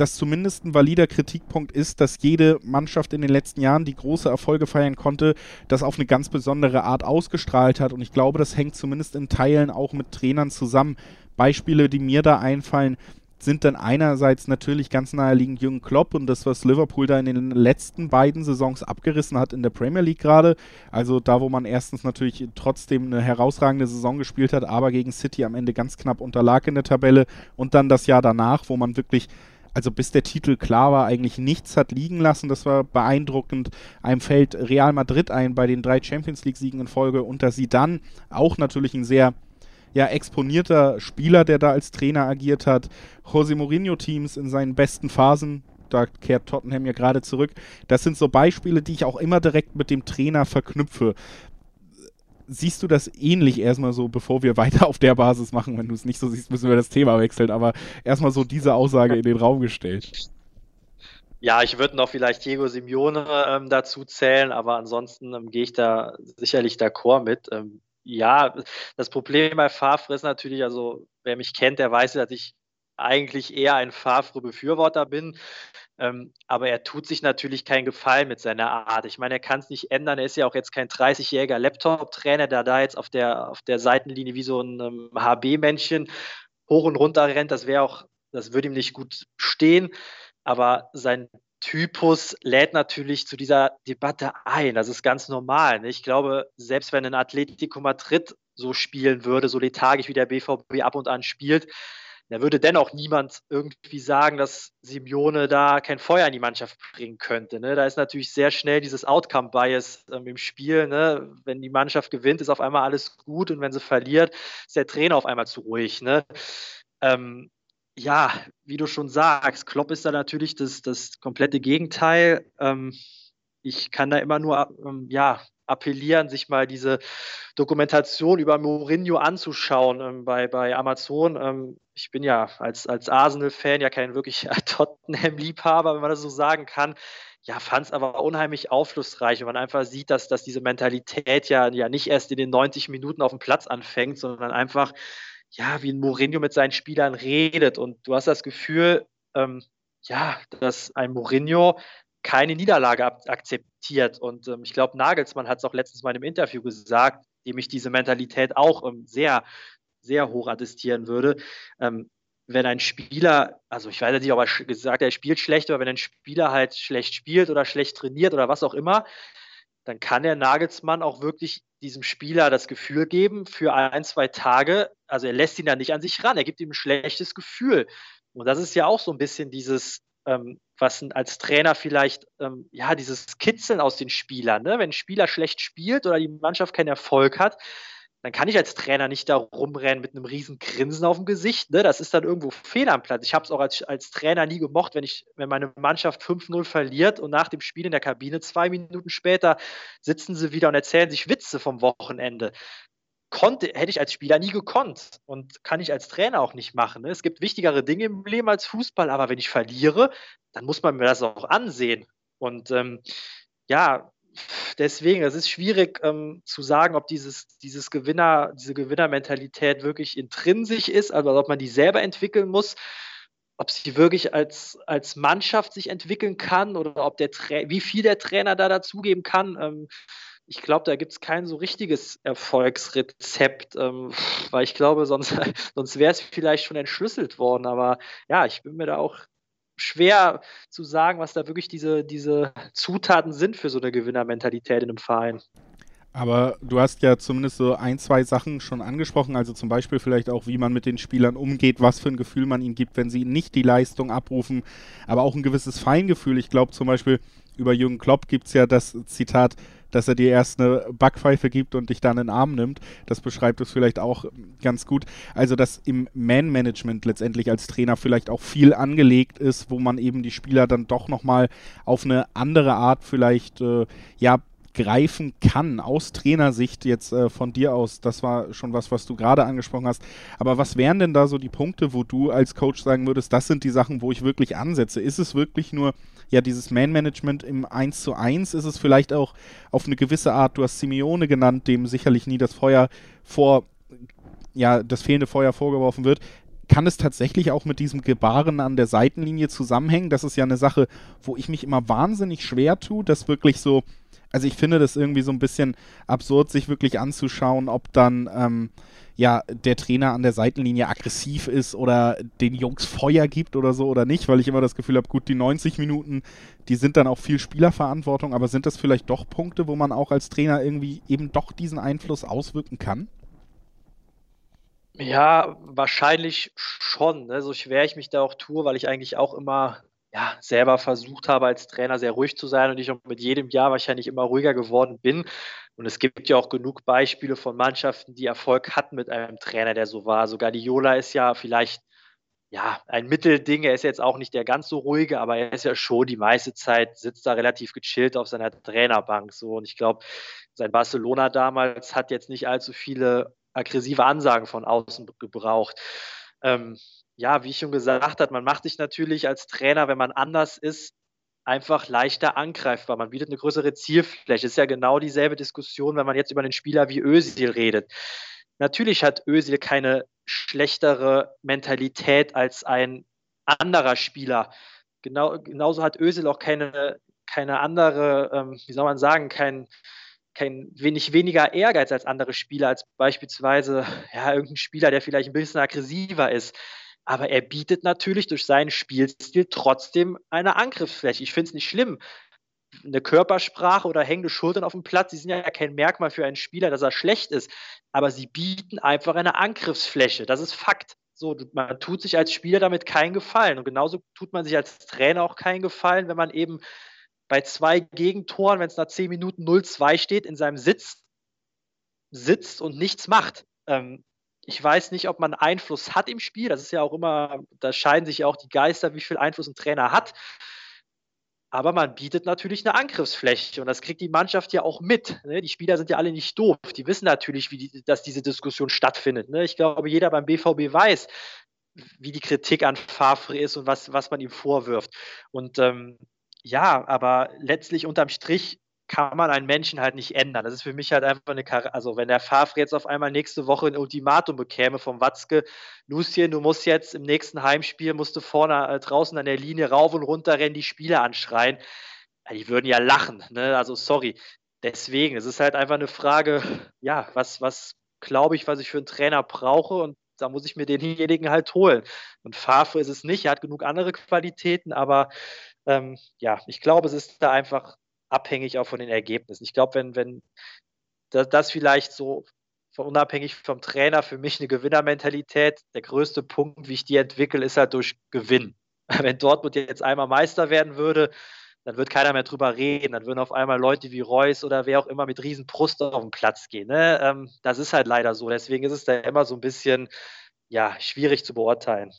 dass zumindest ein valider Kritikpunkt ist, dass jede Mannschaft in den letzten Jahren, die große Erfolge feiern konnte, das auf eine ganz besondere Art ausgestrahlt hat. Und ich glaube, das hängt zumindest in Teilen auch mit Trainern zusammen. Beispiele, die mir da einfallen, sind dann einerseits natürlich ganz naheliegend Jürgen Klopp und das, was Liverpool da in den letzten beiden Saisons abgerissen hat in der Premier League gerade. Also da, wo man erstens natürlich trotzdem eine herausragende Saison gespielt hat, aber gegen City am Ende ganz knapp unterlag in der Tabelle und dann das Jahr danach, wo man wirklich also bis der Titel klar war, eigentlich nichts hat liegen lassen. Das war beeindruckend. Einem fällt Real Madrid ein bei den drei Champions League-Siegen in Folge. Unter sie dann auch natürlich ein sehr ja, exponierter Spieler, der da als Trainer agiert hat. José Mourinho-Teams in seinen besten Phasen. Da kehrt Tottenham ja gerade zurück. Das sind so Beispiele, die ich auch immer direkt mit dem Trainer verknüpfe siehst du das ähnlich erstmal so, bevor wir weiter auf der Basis machen? Wenn du es nicht so siehst, müssen wir das Thema wechseln, aber erstmal so diese Aussage in den Raum gestellt. Ja, ich würde noch vielleicht Diego Simeone ähm, dazu zählen, aber ansonsten ähm, gehe ich da sicherlich d'accord mit. Ähm, ja, das Problem bei Favre ist natürlich, also wer mich kennt, der weiß, dass ich eigentlich eher ein Favre-Befürworter bin. Ähm, aber er tut sich natürlich keinen Gefallen mit seiner Art. Ich meine, er kann es nicht ändern. Er ist ja auch jetzt kein 30-jähriger Laptop-Trainer, der da jetzt auf der, auf der Seitenlinie wie so ein ähm, HB-Männchen hoch und runter rennt. Das wäre auch, das würde ihm nicht gut stehen aber sein Typus lädt natürlich zu dieser Debatte ein. Das ist ganz normal. Ne? Ich glaube, selbst wenn ein Atletico Madrid so spielen würde, so lethargisch wie der BVB ab und an spielt, da würde dennoch niemand irgendwie sagen, dass Simeone da kein Feuer in die Mannschaft bringen könnte. Ne? Da ist natürlich sehr schnell dieses Outcome-Bias ähm, im Spiel. Ne? Wenn die Mannschaft gewinnt, ist auf einmal alles gut und wenn sie verliert, ist der Trainer auf einmal zu ruhig. Ne? Ähm, ja, wie du schon sagst, Klopp ist da natürlich das, das komplette Gegenteil. Ähm, ich kann da immer nur ähm, ja, appellieren, sich mal diese Dokumentation über Mourinho anzuschauen ähm, bei, bei Amazon. Ähm, ich bin ja als, als Arsenal-Fan ja kein wirklich Tottenham-Liebhaber, wenn man das so sagen kann. Ja, fand es aber unheimlich aufschlussreich, wenn man einfach sieht, dass, dass diese Mentalität ja, ja nicht erst in den 90 Minuten auf dem Platz anfängt, sondern einfach ja, wie ein Mourinho mit seinen Spielern redet. Und du hast das Gefühl, ähm, ja, dass ein Mourinho keine Niederlage akzeptiert. Und ähm, ich glaube, Nagelsmann hat es auch letztens mal im Interview gesagt, dem ich diese Mentalität auch ähm, sehr, sehr hoch attestieren würde. Ähm, wenn ein Spieler, also ich weiß nicht, ob er gesagt hat, er spielt schlecht, aber wenn ein Spieler halt schlecht spielt oder schlecht trainiert oder was auch immer, dann kann der Nagelsmann auch wirklich diesem Spieler das Gefühl geben für ein, zwei Tage, also er lässt ihn da nicht an sich ran, er gibt ihm ein schlechtes Gefühl. Und das ist ja auch so ein bisschen dieses, ähm, was als Trainer vielleicht, ähm, ja, dieses Kitzeln aus den Spielern, ne? wenn ein Spieler schlecht spielt oder die Mannschaft keinen Erfolg hat, dann kann ich als Trainer nicht da rumrennen mit einem riesen Grinsen auf dem Gesicht. Ne? Das ist dann irgendwo fehl am Platz. Ich habe es auch als, als Trainer nie gemocht, wenn ich, wenn meine Mannschaft 5-0 verliert und nach dem Spiel in der Kabine zwei Minuten später sitzen sie wieder und erzählen sich Witze vom Wochenende. Konnte, hätte ich als Spieler nie gekonnt und kann ich als Trainer auch nicht machen. Ne? Es gibt wichtigere Dinge im Leben als Fußball, aber wenn ich verliere, dann muss man mir das auch ansehen. Und ähm, ja, deswegen, es ist schwierig ähm, zu sagen, ob dieses, dieses Gewinner, diese Gewinnermentalität wirklich intrinsisch ist, also ob man die selber entwickeln muss, ob sie wirklich als, als Mannschaft sich entwickeln kann oder ob der Tra wie viel der Trainer da dazugeben kann. Ähm, ich glaube, da gibt es kein so richtiges Erfolgsrezept, ähm, weil ich glaube, sonst, sonst wäre es vielleicht schon entschlüsselt worden. Aber ja, ich bin mir da auch schwer zu sagen, was da wirklich diese, diese Zutaten sind für so eine Gewinnermentalität in einem Verein. Aber du hast ja zumindest so ein, zwei Sachen schon angesprochen, also zum Beispiel vielleicht auch, wie man mit den Spielern umgeht, was für ein Gefühl man ihnen gibt, wenn sie nicht die Leistung abrufen, aber auch ein gewisses Feingefühl. Ich glaube zum Beispiel, über Jürgen Klopp gibt es ja das Zitat, dass er dir erst eine Backpfeife gibt und dich dann in den Arm nimmt. Das beschreibt es vielleicht auch ganz gut. Also, dass im Man-Management letztendlich als Trainer vielleicht auch viel angelegt ist, wo man eben die Spieler dann doch nochmal auf eine andere Art vielleicht, äh, ja, greifen kann aus Trainersicht jetzt äh, von dir aus. Das war schon was, was du gerade angesprochen hast. Aber was wären denn da so die Punkte, wo du als Coach sagen würdest, das sind die Sachen, wo ich wirklich ansetze? Ist es wirklich nur ja dieses Man-Management im 1 zu 1? Ist es vielleicht auch auf eine gewisse Art, du hast Simeone genannt, dem sicherlich nie das Feuer vor, ja, das fehlende Feuer vorgeworfen wird kann es tatsächlich auch mit diesem Gebaren an der Seitenlinie zusammenhängen? Das ist ja eine Sache, wo ich mich immer wahnsinnig schwer tue, das wirklich so also ich finde das irgendwie so ein bisschen absurd, sich wirklich anzuschauen, ob dann ähm, ja der Trainer an der Seitenlinie aggressiv ist oder den Jungs Feuer gibt oder so oder nicht, weil ich immer das Gefühl habe, gut, die 90 Minuten, die sind dann auch viel Spielerverantwortung, aber sind das vielleicht doch Punkte, wo man auch als Trainer irgendwie eben doch diesen Einfluss auswirken kann? Ja, wahrscheinlich schon. Ne? So schwer ich mich da auch tue, weil ich eigentlich auch immer ja, selber versucht habe, als Trainer sehr ruhig zu sein und ich auch mit jedem Jahr wahrscheinlich immer ruhiger geworden bin. Und es gibt ja auch genug Beispiele von Mannschaften, die Erfolg hatten mit einem Trainer, der so war. Sogar die Jola ist ja vielleicht ja, ein Mittelding. Er ist jetzt auch nicht der ganz so ruhige, aber er ist ja schon die meiste Zeit, sitzt da relativ gechillt auf seiner Trainerbank. So. Und ich glaube, sein Barcelona damals hat jetzt nicht allzu viele aggressive Ansagen von außen gebraucht. Ähm, ja, wie ich schon gesagt habe, man macht sich natürlich als Trainer, wenn man anders ist, einfach leichter angreifbar. Man bietet eine größere Zielfläche. Ist ja genau dieselbe Diskussion, wenn man jetzt über einen Spieler wie Özil redet. Natürlich hat Özil keine schlechtere Mentalität als ein anderer Spieler. Genau, genauso hat Özil auch keine, keine andere, ähm, wie soll man sagen, kein, kein wenig weniger Ehrgeiz als andere Spieler, als beispielsweise ja, irgendein Spieler, der vielleicht ein bisschen aggressiver ist. Aber er bietet natürlich durch seinen Spielstil trotzdem eine Angriffsfläche. Ich finde es nicht schlimm. Eine Körpersprache oder hängende Schultern auf dem Platz, die sind ja kein Merkmal für einen Spieler, dass er schlecht ist. Aber sie bieten einfach eine Angriffsfläche. Das ist Fakt. So, man tut sich als Spieler damit keinen Gefallen. Und genauso tut man sich als Trainer auch keinen Gefallen, wenn man eben bei zwei Gegentoren, wenn es nach zehn Minuten 0-2 steht, in seinem Sitz sitzt und nichts macht. Ähm, ich weiß nicht, ob man Einfluss hat im Spiel. Das ist ja auch immer, da scheiden sich ja auch die Geister, wie viel Einfluss ein Trainer hat. Aber man bietet natürlich eine Angriffsfläche und das kriegt die Mannschaft ja auch mit. Ne? Die Spieler sind ja alle nicht doof. Die wissen natürlich, die, dass diese Diskussion stattfindet. Ne? Ich glaube, jeder beim BVB weiß, wie die Kritik an Favre ist und was, was man ihm vorwirft. Und ähm, ja, aber letztlich unterm Strich kann man einen Menschen halt nicht ändern. Das ist für mich halt einfach eine Kar also wenn der Favre jetzt auf einmal nächste Woche ein Ultimatum bekäme vom Watzke, Lucien, du musst jetzt im nächsten Heimspiel, musst du vorne äh, draußen an der Linie rauf und runter rennen, die Spieler anschreien, die würden ja lachen, ne? Also sorry. Deswegen, es ist halt einfach eine Frage, ja, was, was glaube ich, was ich für einen Trainer brauche und da muss ich mir denjenigen halt holen. Und Favre ist es nicht, er hat genug andere Qualitäten, aber ähm, ja, ich glaube, es ist da einfach abhängig auch von den Ergebnissen. Ich glaube, wenn, wenn das, das vielleicht so unabhängig vom Trainer für mich eine Gewinnermentalität, der größte Punkt, wie ich die entwickle, ist halt durch Gewinn. Wenn Dortmund jetzt einmal Meister werden würde, dann wird keiner mehr drüber reden. Dann würden auf einmal Leute wie Reus oder wer auch immer mit riesen Brust auf den Platz gehen. Ne? Ähm, das ist halt leider so. Deswegen ist es da immer so ein bisschen ja, schwierig zu beurteilen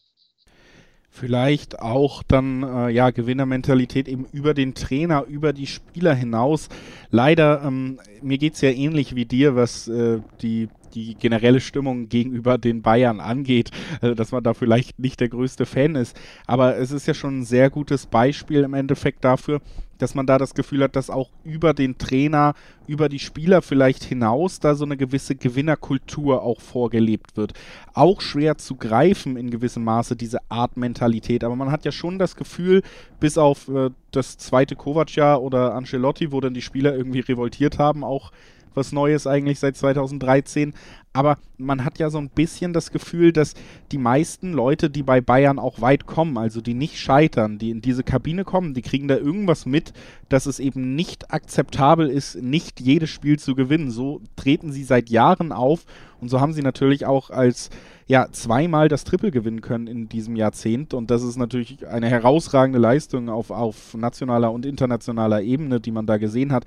vielleicht auch dann äh, ja Gewinnermentalität eben über den Trainer, über die Spieler hinaus. Leider, ähm, mir geht es ja ähnlich wie dir, was äh, die die generelle Stimmung gegenüber den Bayern angeht, äh, dass man da vielleicht nicht der größte Fan ist. Aber es ist ja schon ein sehr gutes Beispiel im Endeffekt dafür, dass man da das Gefühl hat, dass auch über den Trainer, über die Spieler vielleicht hinaus da so eine gewisse Gewinnerkultur auch vorgelebt wird. Auch schwer zu greifen in gewissem Maße diese Art Mentalität, aber man hat ja schon das Gefühl, bis auf äh, das zweite Kovac-Jahr oder Ancelotti, wo dann die Spieler irgendwie revoltiert haben, auch was Neues eigentlich seit 2013. Aber man hat ja so ein bisschen das Gefühl, dass die meisten Leute, die bei Bayern auch weit kommen, also die nicht scheitern, die in diese Kabine kommen, die kriegen da irgendwas mit, dass es eben nicht akzeptabel ist, nicht jedes Spiel zu gewinnen. So treten sie seit Jahren auf und so haben sie natürlich auch als ja, zweimal das Triple gewinnen können in diesem Jahrzehnt. Und das ist natürlich eine herausragende Leistung auf, auf nationaler und internationaler Ebene, die man da gesehen hat.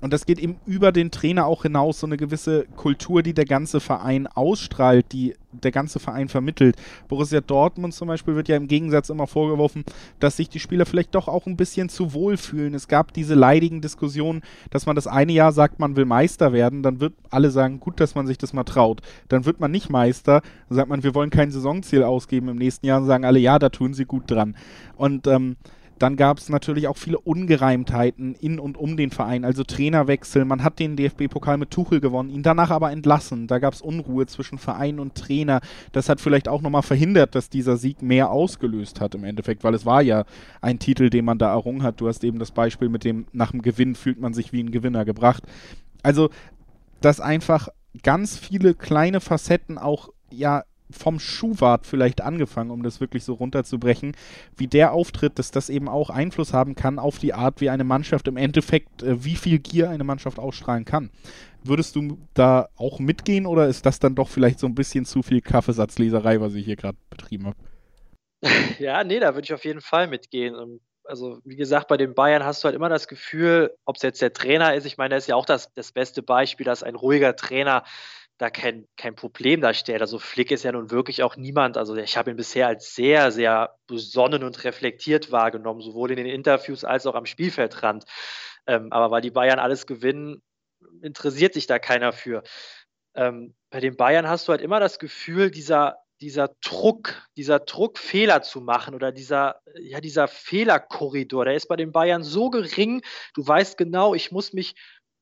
Und das geht eben über den Trainer auch hinaus, so eine gewisse Kultur, die der ganze Verein ausstrahlt, die der ganze Verein vermittelt. Borussia Dortmund zum Beispiel wird ja im Gegensatz immer vorgeworfen, dass sich die Spieler vielleicht doch auch ein bisschen zu wohl fühlen. Es gab diese leidigen Diskussionen, dass man das eine Jahr sagt, man will Meister werden, dann wird alle sagen, gut, dass man sich das mal traut. Dann wird man nicht Meister, dann sagt man, wir wollen kein Saisonziel ausgeben im nächsten Jahr und sagen alle, ja, da tun sie gut dran. Und ähm, dann gab es natürlich auch viele Ungereimtheiten in und um den Verein, also Trainerwechsel. Man hat den DFB-Pokal mit Tuchel gewonnen, ihn danach aber entlassen. Da gab es Unruhe zwischen Verein und Trainer. Das hat vielleicht auch nochmal verhindert, dass dieser Sieg mehr ausgelöst hat im Endeffekt, weil es war ja ein Titel, den man da errungen hat. Du hast eben das Beispiel mit dem, nach dem Gewinn fühlt man sich wie ein Gewinner gebracht. Also, dass einfach ganz viele kleine Facetten auch ja vom Schuhwart vielleicht angefangen, um das wirklich so runterzubrechen, wie der auftritt, dass das eben auch Einfluss haben kann auf die Art, wie eine Mannschaft im Endeffekt, äh, wie viel Gier eine Mannschaft ausstrahlen kann. Würdest du da auch mitgehen oder ist das dann doch vielleicht so ein bisschen zu viel Kaffeesatzleserei, was ich hier gerade betrieben habe? Ja, nee, da würde ich auf jeden Fall mitgehen. Und also wie gesagt, bei den Bayern hast du halt immer das Gefühl, ob es jetzt der Trainer ist, ich meine, das ist ja auch das, das beste Beispiel, dass ein ruhiger Trainer da kein, kein Problem darstellt. Also Flick ist ja nun wirklich auch niemand, also ich habe ihn bisher als sehr, sehr besonnen und reflektiert wahrgenommen, sowohl in den Interviews als auch am Spielfeldrand. Ähm, aber weil die Bayern alles gewinnen, interessiert sich da keiner für. Ähm, bei den Bayern hast du halt immer das Gefühl, dieser, dieser Druck, dieser Druck, Fehler zu machen oder dieser, ja, dieser Fehlerkorridor, der ist bei den Bayern so gering. Du weißt genau, ich muss mich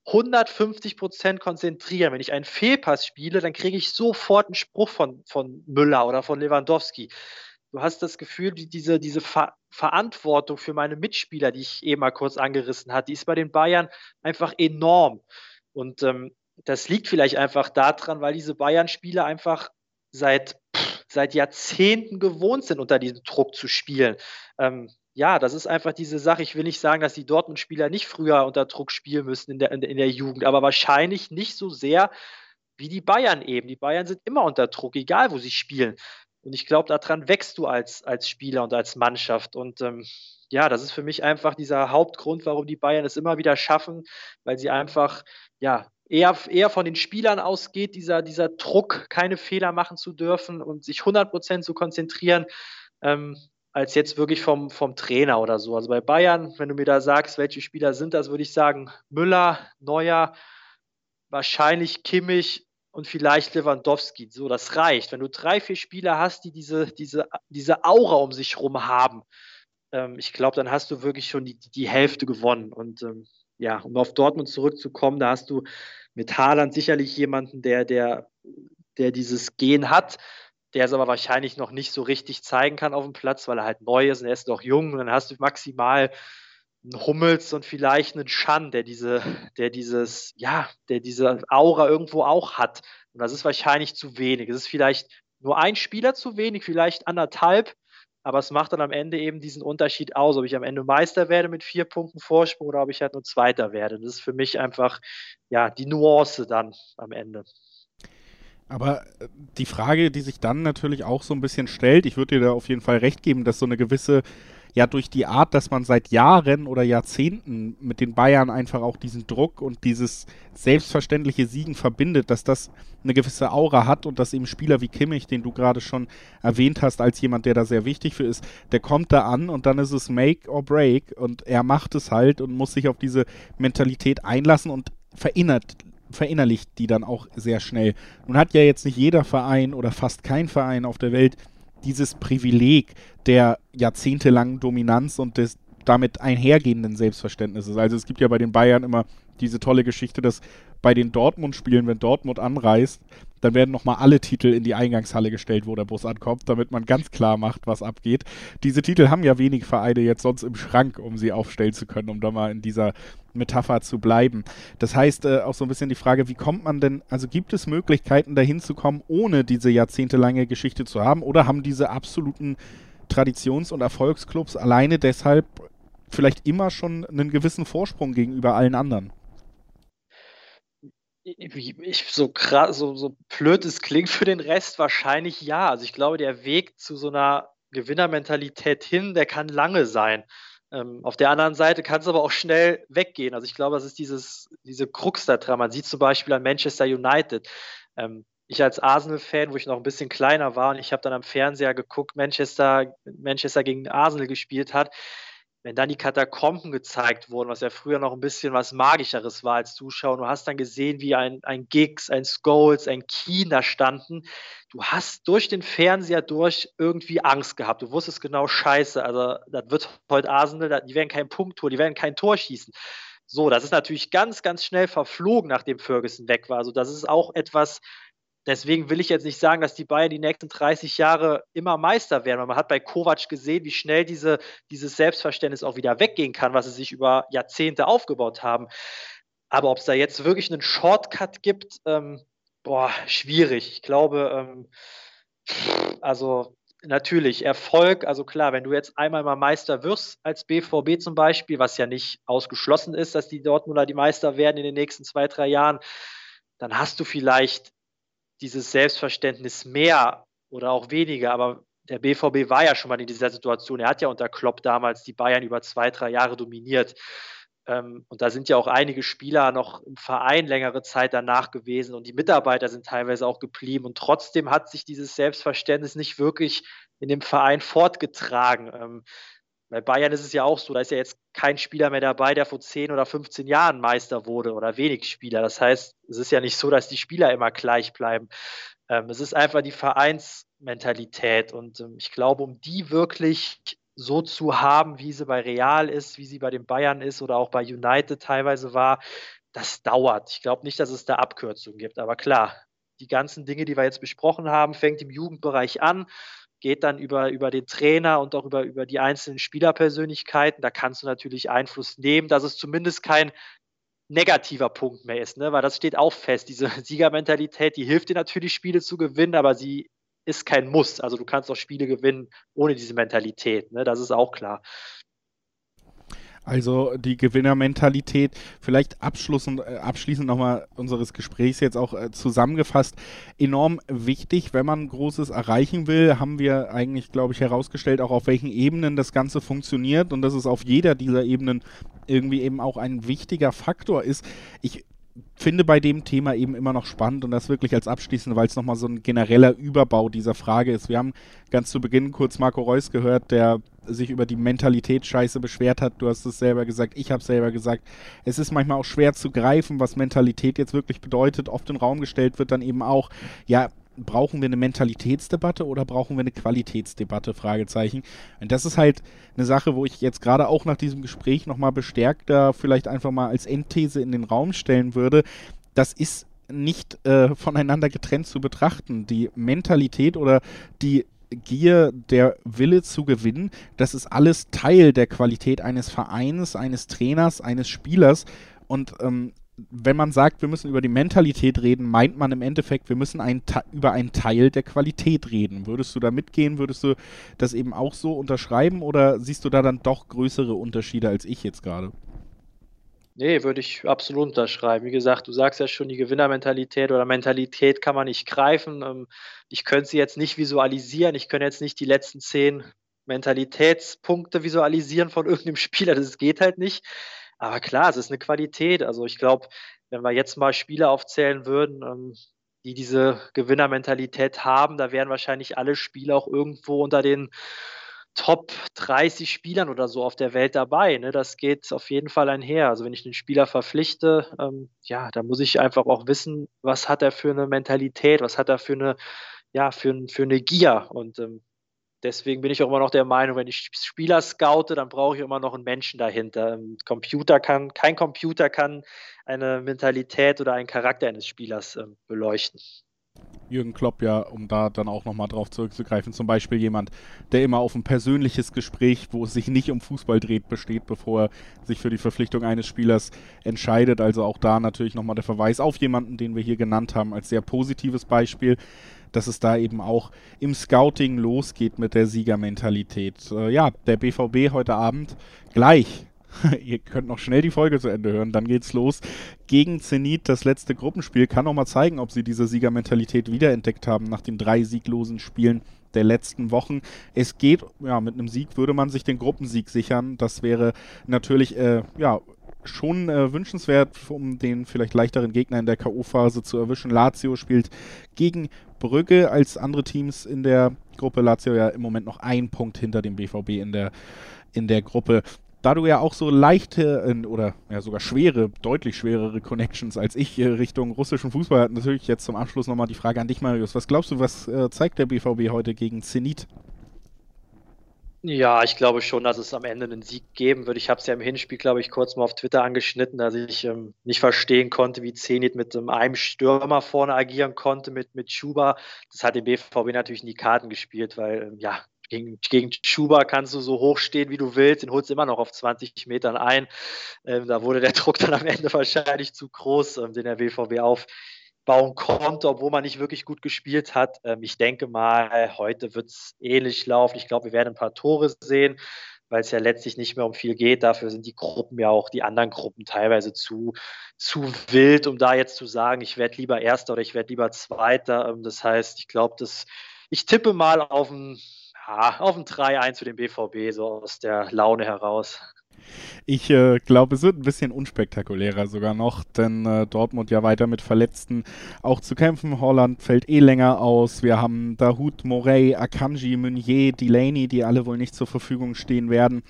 150 Prozent konzentrieren. Wenn ich einen Fehlpass spiele, dann kriege ich sofort einen Spruch von, von Müller oder von Lewandowski. Du hast das Gefühl, die, diese, diese Ver Verantwortung für meine Mitspieler, die ich eben mal kurz angerissen hatte, die ist bei den Bayern einfach enorm. Und ähm, das liegt vielleicht einfach daran, weil diese Bayern-Spieler einfach seit, seit Jahrzehnten gewohnt sind, unter diesem Druck zu spielen. Ähm, ja, das ist einfach diese Sache. Ich will nicht sagen, dass die Dortmund-Spieler nicht früher unter Druck spielen müssen in der, in, der Jugend, aber wahrscheinlich nicht so sehr wie die Bayern eben. Die Bayern sind immer unter Druck, egal wo sie spielen. Und ich glaube, daran wächst du als, als Spieler und als Mannschaft. Und ähm, ja, das ist für mich einfach dieser Hauptgrund, warum die Bayern es immer wieder schaffen, weil sie einfach ja eher, eher von den Spielern ausgeht, dieser, dieser Druck, keine Fehler machen zu dürfen und sich 100% zu konzentrieren, ähm, als jetzt wirklich vom, vom Trainer oder so. Also bei Bayern, wenn du mir da sagst, welche Spieler sind das, würde ich sagen Müller, Neuer, wahrscheinlich Kimmich und vielleicht Lewandowski. So, das reicht. Wenn du drei, vier Spieler hast, die diese, diese, diese Aura um sich herum haben, ähm, ich glaube, dann hast du wirklich schon die, die Hälfte gewonnen. Und ähm, ja, um auf Dortmund zurückzukommen, da hast du mit Haaland sicherlich jemanden, der, der, der dieses Gen hat, der es aber wahrscheinlich noch nicht so richtig zeigen kann auf dem Platz, weil er halt neu ist und er ist noch jung. Und dann hast du maximal einen Hummels und vielleicht einen Schan, der diese, der dieses, ja, der diese Aura irgendwo auch hat. Und das ist wahrscheinlich zu wenig. Es ist vielleicht nur ein Spieler zu wenig, vielleicht anderthalb. Aber es macht dann am Ende eben diesen Unterschied aus, ob ich am Ende Meister werde mit vier Punkten Vorsprung oder ob ich halt nur Zweiter werde. Das ist für mich einfach ja die Nuance dann am Ende. Aber äh, die Frage, die sich dann natürlich auch so ein bisschen stellt, ich würde dir da auf jeden Fall recht geben, dass so eine gewisse ja durch die Art, dass man seit Jahren oder Jahrzehnten mit den Bayern einfach auch diesen Druck und dieses selbstverständliche Siegen verbindet, dass das eine gewisse Aura hat und dass eben Spieler wie Kimmich, den du gerade schon erwähnt hast, als jemand, der da sehr wichtig für ist, der kommt da an und dann ist es Make or Break und er macht es halt und muss sich auf diese Mentalität einlassen und verinnert verinnerlicht die dann auch sehr schnell. Nun hat ja jetzt nicht jeder Verein oder fast kein Verein auf der Welt dieses Privileg der jahrzehntelangen Dominanz und des damit einhergehenden Selbstverständnisses. Also es gibt ja bei den Bayern immer diese tolle Geschichte, dass bei den Dortmund-Spielen, wenn Dortmund anreist, dann werden nochmal alle Titel in die Eingangshalle gestellt, wo der Bus ankommt, damit man ganz klar macht, was abgeht. Diese Titel haben ja wenig Vereine jetzt sonst im Schrank, um sie aufstellen zu können, um da mal in dieser Metapher zu bleiben. Das heißt äh, auch so ein bisschen die Frage, wie kommt man denn, also gibt es Möglichkeiten dahin zu kommen, ohne diese jahrzehntelange Geschichte zu haben oder haben diese absoluten Traditions- und Erfolgsclubs alleine deshalb vielleicht immer schon einen gewissen Vorsprung gegenüber allen anderen? Ich, so, krass, so, so blöd es klingt für den Rest, wahrscheinlich ja. Also ich glaube, der Weg zu so einer Gewinnermentalität hin, der kann lange sein. Ähm, auf der anderen Seite kann es aber auch schnell weggehen. Also ich glaube, das ist dieses, diese Krux da dran. Man sieht zum Beispiel an Manchester United. Ähm, ich als Arsenal-Fan, wo ich noch ein bisschen kleiner war und ich habe dann am Fernseher geguckt, Manchester, Manchester gegen Arsenal gespielt hat wenn dann die Katakomben gezeigt wurden, was ja früher noch ein bisschen was Magischeres war als Zuschauer, du hast dann gesehen, wie ein, ein Giggs, ein Scholes, ein Keen da standen. Du hast durch den Fernseher durch irgendwie Angst gehabt. Du wusstest genau, scheiße, also das wird heute Arsenal, die werden kein Punkt holen, die werden kein Tor schießen. So, das ist natürlich ganz, ganz schnell verflogen, nachdem Ferguson weg war. Also das ist auch etwas, Deswegen will ich jetzt nicht sagen, dass die Bayern die nächsten 30 Jahre immer Meister werden, weil man hat bei Kovac gesehen, wie schnell diese, dieses Selbstverständnis auch wieder weggehen kann, was sie sich über Jahrzehnte aufgebaut haben. Aber ob es da jetzt wirklich einen Shortcut gibt, ähm, boah, schwierig. Ich glaube, ähm, also natürlich Erfolg, also klar, wenn du jetzt einmal mal Meister wirst als BVB zum Beispiel, was ja nicht ausgeschlossen ist, dass die Dortmunder die Meister werden in den nächsten zwei, drei Jahren, dann hast du vielleicht dieses Selbstverständnis mehr oder auch weniger, aber der BVB war ja schon mal in dieser Situation. Er hat ja unter Klopp damals die Bayern über zwei, drei Jahre dominiert. Ähm, und da sind ja auch einige Spieler noch im Verein längere Zeit danach gewesen und die Mitarbeiter sind teilweise auch geblieben. Und trotzdem hat sich dieses Selbstverständnis nicht wirklich in dem Verein fortgetragen. Ähm, bei Bayern ist es ja auch so, da ist ja jetzt kein Spieler mehr dabei, der vor 10 oder 15 Jahren Meister wurde oder wenig Spieler. Das heißt, es ist ja nicht so, dass die Spieler immer gleich bleiben. Ähm, es ist einfach die Vereins, Mentalität. Und ähm, ich glaube, um die wirklich so zu haben, wie sie bei Real ist, wie sie bei den Bayern ist oder auch bei United teilweise war, das dauert. Ich glaube nicht, dass es da Abkürzungen gibt. Aber klar, die ganzen Dinge, die wir jetzt besprochen haben, fängt im Jugendbereich an, geht dann über, über den Trainer und auch über, über die einzelnen Spielerpersönlichkeiten. Da kannst du natürlich Einfluss nehmen, dass es zumindest kein negativer Punkt mehr ist, ne? weil das steht auch fest. Diese Siegermentalität, die hilft dir natürlich, Spiele zu gewinnen, aber sie ist kein Muss. Also du kannst auch Spiele gewinnen ohne diese Mentalität. Ne? Das ist auch klar. Also die Gewinnermentalität, vielleicht abschließend, äh, abschließend nochmal unseres Gesprächs jetzt auch äh, zusammengefasst, enorm wichtig, wenn man Großes erreichen will, haben wir eigentlich, glaube ich, herausgestellt, auch auf welchen Ebenen das Ganze funktioniert und dass es auf jeder dieser Ebenen irgendwie eben auch ein wichtiger Faktor ist. Ich finde bei dem Thema eben immer noch spannend und das wirklich als abschließend, weil es nochmal so ein genereller Überbau dieser Frage ist. Wir haben ganz zu Beginn kurz Marco Reus gehört, der sich über die Mentalitätsscheiße beschwert hat. Du hast es selber gesagt, ich habe selber gesagt. Es ist manchmal auch schwer zu greifen, was Mentalität jetzt wirklich bedeutet. Oft in den Raum gestellt wird dann eben auch, ja, brauchen wir eine Mentalitätsdebatte oder brauchen wir eine Qualitätsdebatte? Fragezeichen. Und das ist halt eine Sache, wo ich jetzt gerade auch nach diesem Gespräch nochmal bestärkter vielleicht einfach mal als Endthese in den Raum stellen würde. Das ist nicht äh, voneinander getrennt zu betrachten. Die Mentalität oder die Gier, der Wille zu gewinnen, das ist alles Teil der Qualität eines Vereins, eines Trainers, eines Spielers. Und ähm, wenn man sagt, wir müssen über die Mentalität reden, meint man im Endeffekt, wir müssen ein, über einen Teil der Qualität reden. Würdest du da mitgehen? Würdest du das eben auch so unterschreiben oder siehst du da dann doch größere Unterschiede als ich jetzt gerade? Nee, würde ich absolut unterschreiben. Wie gesagt, du sagst ja schon, die Gewinnermentalität oder Mentalität kann man nicht greifen. Ähm, ich könnte sie jetzt nicht visualisieren. Ich könnte jetzt nicht die letzten zehn Mentalitätspunkte visualisieren von irgendeinem Spieler. Das geht halt nicht. Aber klar, es ist eine Qualität. Also ich glaube, wenn wir jetzt mal Spiele aufzählen würden, ähm, die diese Gewinnermentalität haben, da wären wahrscheinlich alle Spieler auch irgendwo unter den Top 30 Spielern oder so auf der Welt dabei. Ne? Das geht auf jeden Fall einher. Also wenn ich einen Spieler verpflichte, ähm, ja, da muss ich einfach auch wissen, was hat er für eine Mentalität, was hat er für eine, ja, für, für eine Gier. Und ähm, deswegen bin ich auch immer noch der Meinung, wenn ich Spieler scoute, dann brauche ich immer noch einen Menschen dahinter. Ein Computer kann, kein Computer kann eine Mentalität oder einen Charakter eines Spielers äh, beleuchten. Jürgen Klopp ja, um da dann auch nochmal drauf zurückzugreifen, zum Beispiel jemand, der immer auf ein persönliches Gespräch, wo es sich nicht um Fußball dreht, besteht, bevor er sich für die Verpflichtung eines Spielers entscheidet. Also auch da natürlich nochmal der Verweis auf jemanden, den wir hier genannt haben, als sehr positives Beispiel dass es da eben auch im Scouting losgeht mit der Siegermentalität. Äh, ja, der BVB heute Abend gleich. Ihr könnt noch schnell die Folge zu Ende hören, dann geht's los. Gegen Zenit, das letzte Gruppenspiel, kann noch mal zeigen, ob sie diese Siegermentalität wiederentdeckt haben nach den drei sieglosen Spielen der letzten Wochen. Es geht, ja, mit einem Sieg würde man sich den Gruppensieg sichern. Das wäre natürlich, äh, ja, schon äh, wünschenswert, um den vielleicht leichteren Gegner in der K.O.-Phase zu erwischen. Lazio spielt gegen Brügge als andere Teams in der Gruppe. Lazio ja im Moment noch ein Punkt hinter dem BVB in der, in der Gruppe. Da du ja auch so leichte äh, oder ja sogar schwere, deutlich schwerere Connections als ich äh, Richtung russischen Fußball hat, natürlich jetzt zum Abschluss nochmal die Frage an dich, Marius. Was glaubst du, was äh, zeigt der BVB heute gegen Zenit? Ja, ich glaube schon, dass es am Ende einen Sieg geben wird. Ich habe es ja im Hinspiel, glaube ich, kurz mal auf Twitter angeschnitten, dass ich ähm, nicht verstehen konnte, wie Zenit mit ähm, einem Stürmer vorne agieren konnte, mit, mit Schuba. Das hat dem BVB natürlich in die Karten gespielt, weil, ähm, ja, gegen, gegen Schuba kannst du so hoch stehen, wie du willst, den holst du immer noch auf 20 Metern ein. Ähm, da wurde der Druck dann am Ende wahrscheinlich zu groß, ähm, den der BVB auf, bauen konnte, obwohl man nicht wirklich gut gespielt hat. Ähm, ich denke mal, heute wird es ähnlich laufen. Ich glaube, wir werden ein paar Tore sehen, weil es ja letztlich nicht mehr um viel geht. Dafür sind die Gruppen ja auch, die anderen Gruppen teilweise zu, zu wild, um da jetzt zu sagen, ich werde lieber Erster oder ich werde lieber Zweiter. Ähm, das heißt, ich glaube, dass ich tippe mal auf ein, ja, auf ein 3-1 für den BVB, so aus der Laune heraus. Ich äh, glaube, es wird ein bisschen unspektakulärer sogar noch, denn äh, Dortmund ja weiter mit Verletzten auch zu kämpfen. Holland fällt eh länger aus. Wir haben Dahoud, Morey, Akanji, Meunier, Delaney, die alle wohl nicht zur Verfügung stehen werden.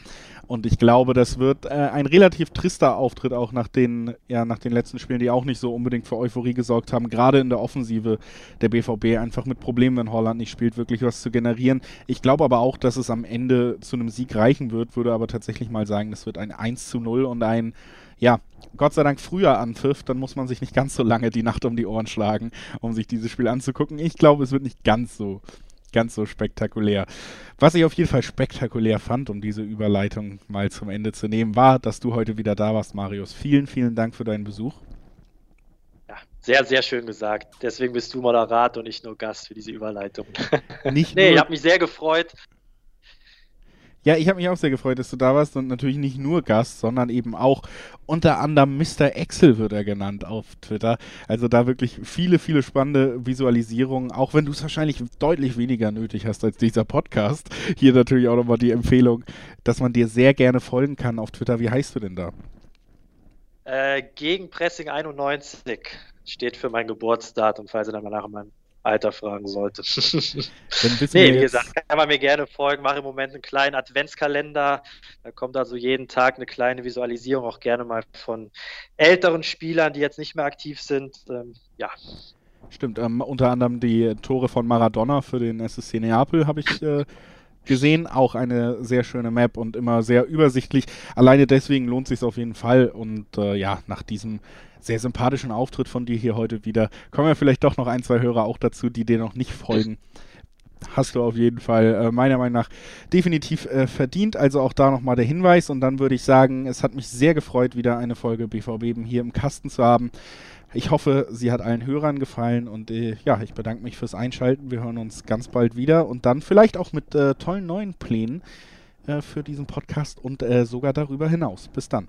Und ich glaube, das wird äh, ein relativ trister Auftritt auch nach den, ja, nach den letzten Spielen, die auch nicht so unbedingt für Euphorie gesorgt haben. Gerade in der Offensive der BVB einfach mit Problemen, wenn Holland nicht spielt, wirklich was zu generieren. Ich glaube aber auch, dass es am Ende zu einem Sieg reichen wird, würde aber tatsächlich mal sagen, das wird ein 1 zu 0 und ein ja, Gott sei Dank früher anpfiff, dann muss man sich nicht ganz so lange die Nacht um die Ohren schlagen, um sich dieses Spiel anzugucken. Ich glaube, es wird nicht ganz so, ganz so spektakulär. Was ich auf jeden Fall spektakulär fand, um diese Überleitung mal zum Ende zu nehmen, war, dass du heute wieder da warst, Marius. Vielen, vielen Dank für deinen Besuch. Ja, sehr, sehr schön gesagt. Deswegen bist du Moderat und nicht nur Gast für diese Überleitung. Nicht nee, nur ich habe mich sehr gefreut. Ja, ich habe mich auch sehr gefreut, dass du da warst und natürlich nicht nur Gast, sondern eben auch unter anderem Mr. Excel wird er genannt auf Twitter. Also da wirklich viele, viele spannende Visualisierungen, auch wenn du es wahrscheinlich deutlich weniger nötig hast als dieser Podcast. Hier natürlich auch nochmal die Empfehlung, dass man dir sehr gerne folgen kann auf Twitter. Wie heißt du denn da? Äh, Gegenpressing 91 steht für mein Geburtsdatum, falls ihr dann mal nach meinem Alter fragen sollte. Nee, wie gesagt, kann man mir gerne folgen. Mache im Moment einen kleinen Adventskalender. Da kommt also jeden Tag eine kleine Visualisierung, auch gerne mal von älteren Spielern, die jetzt nicht mehr aktiv sind. Ähm, ja, Stimmt, ähm, unter anderem die Tore von Maradona für den SSC Neapel habe ich äh, gesehen. Auch eine sehr schöne Map und immer sehr übersichtlich. Alleine deswegen lohnt sich auf jeden Fall. Und äh, ja, nach diesem sehr sympathischen Auftritt von dir hier heute wieder kommen ja vielleicht doch noch ein, zwei Hörer auch dazu, die dir noch nicht folgen. Hast du auf jeden Fall äh, meiner Meinung nach definitiv äh, verdient. Also auch da nochmal der Hinweis. Und dann würde ich sagen, es hat mich sehr gefreut, wieder eine Folge BVB hier im Kasten zu haben. Ich hoffe, sie hat allen Hörern gefallen und äh, ja, ich bedanke mich fürs Einschalten. Wir hören uns ganz bald wieder und dann vielleicht auch mit äh, tollen neuen Plänen äh, für diesen Podcast und äh, sogar darüber hinaus. Bis dann.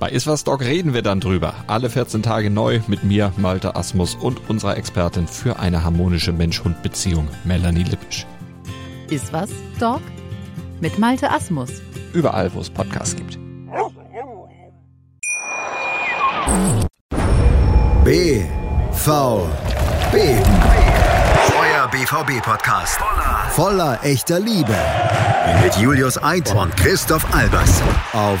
Bei Iswas Dog reden wir dann drüber. Alle 14 Tage neu mit mir, Malte Asmus und unserer Expertin für eine harmonische Mensch-Hund-Beziehung, Melanie Lippisch. Ist was, Dog? Mit Malte Asmus. Überall, wo es Podcasts gibt. B V B Euer BVB-Podcast. Voller echter Liebe. Mit Julius Eid und Christoph Albers. Auf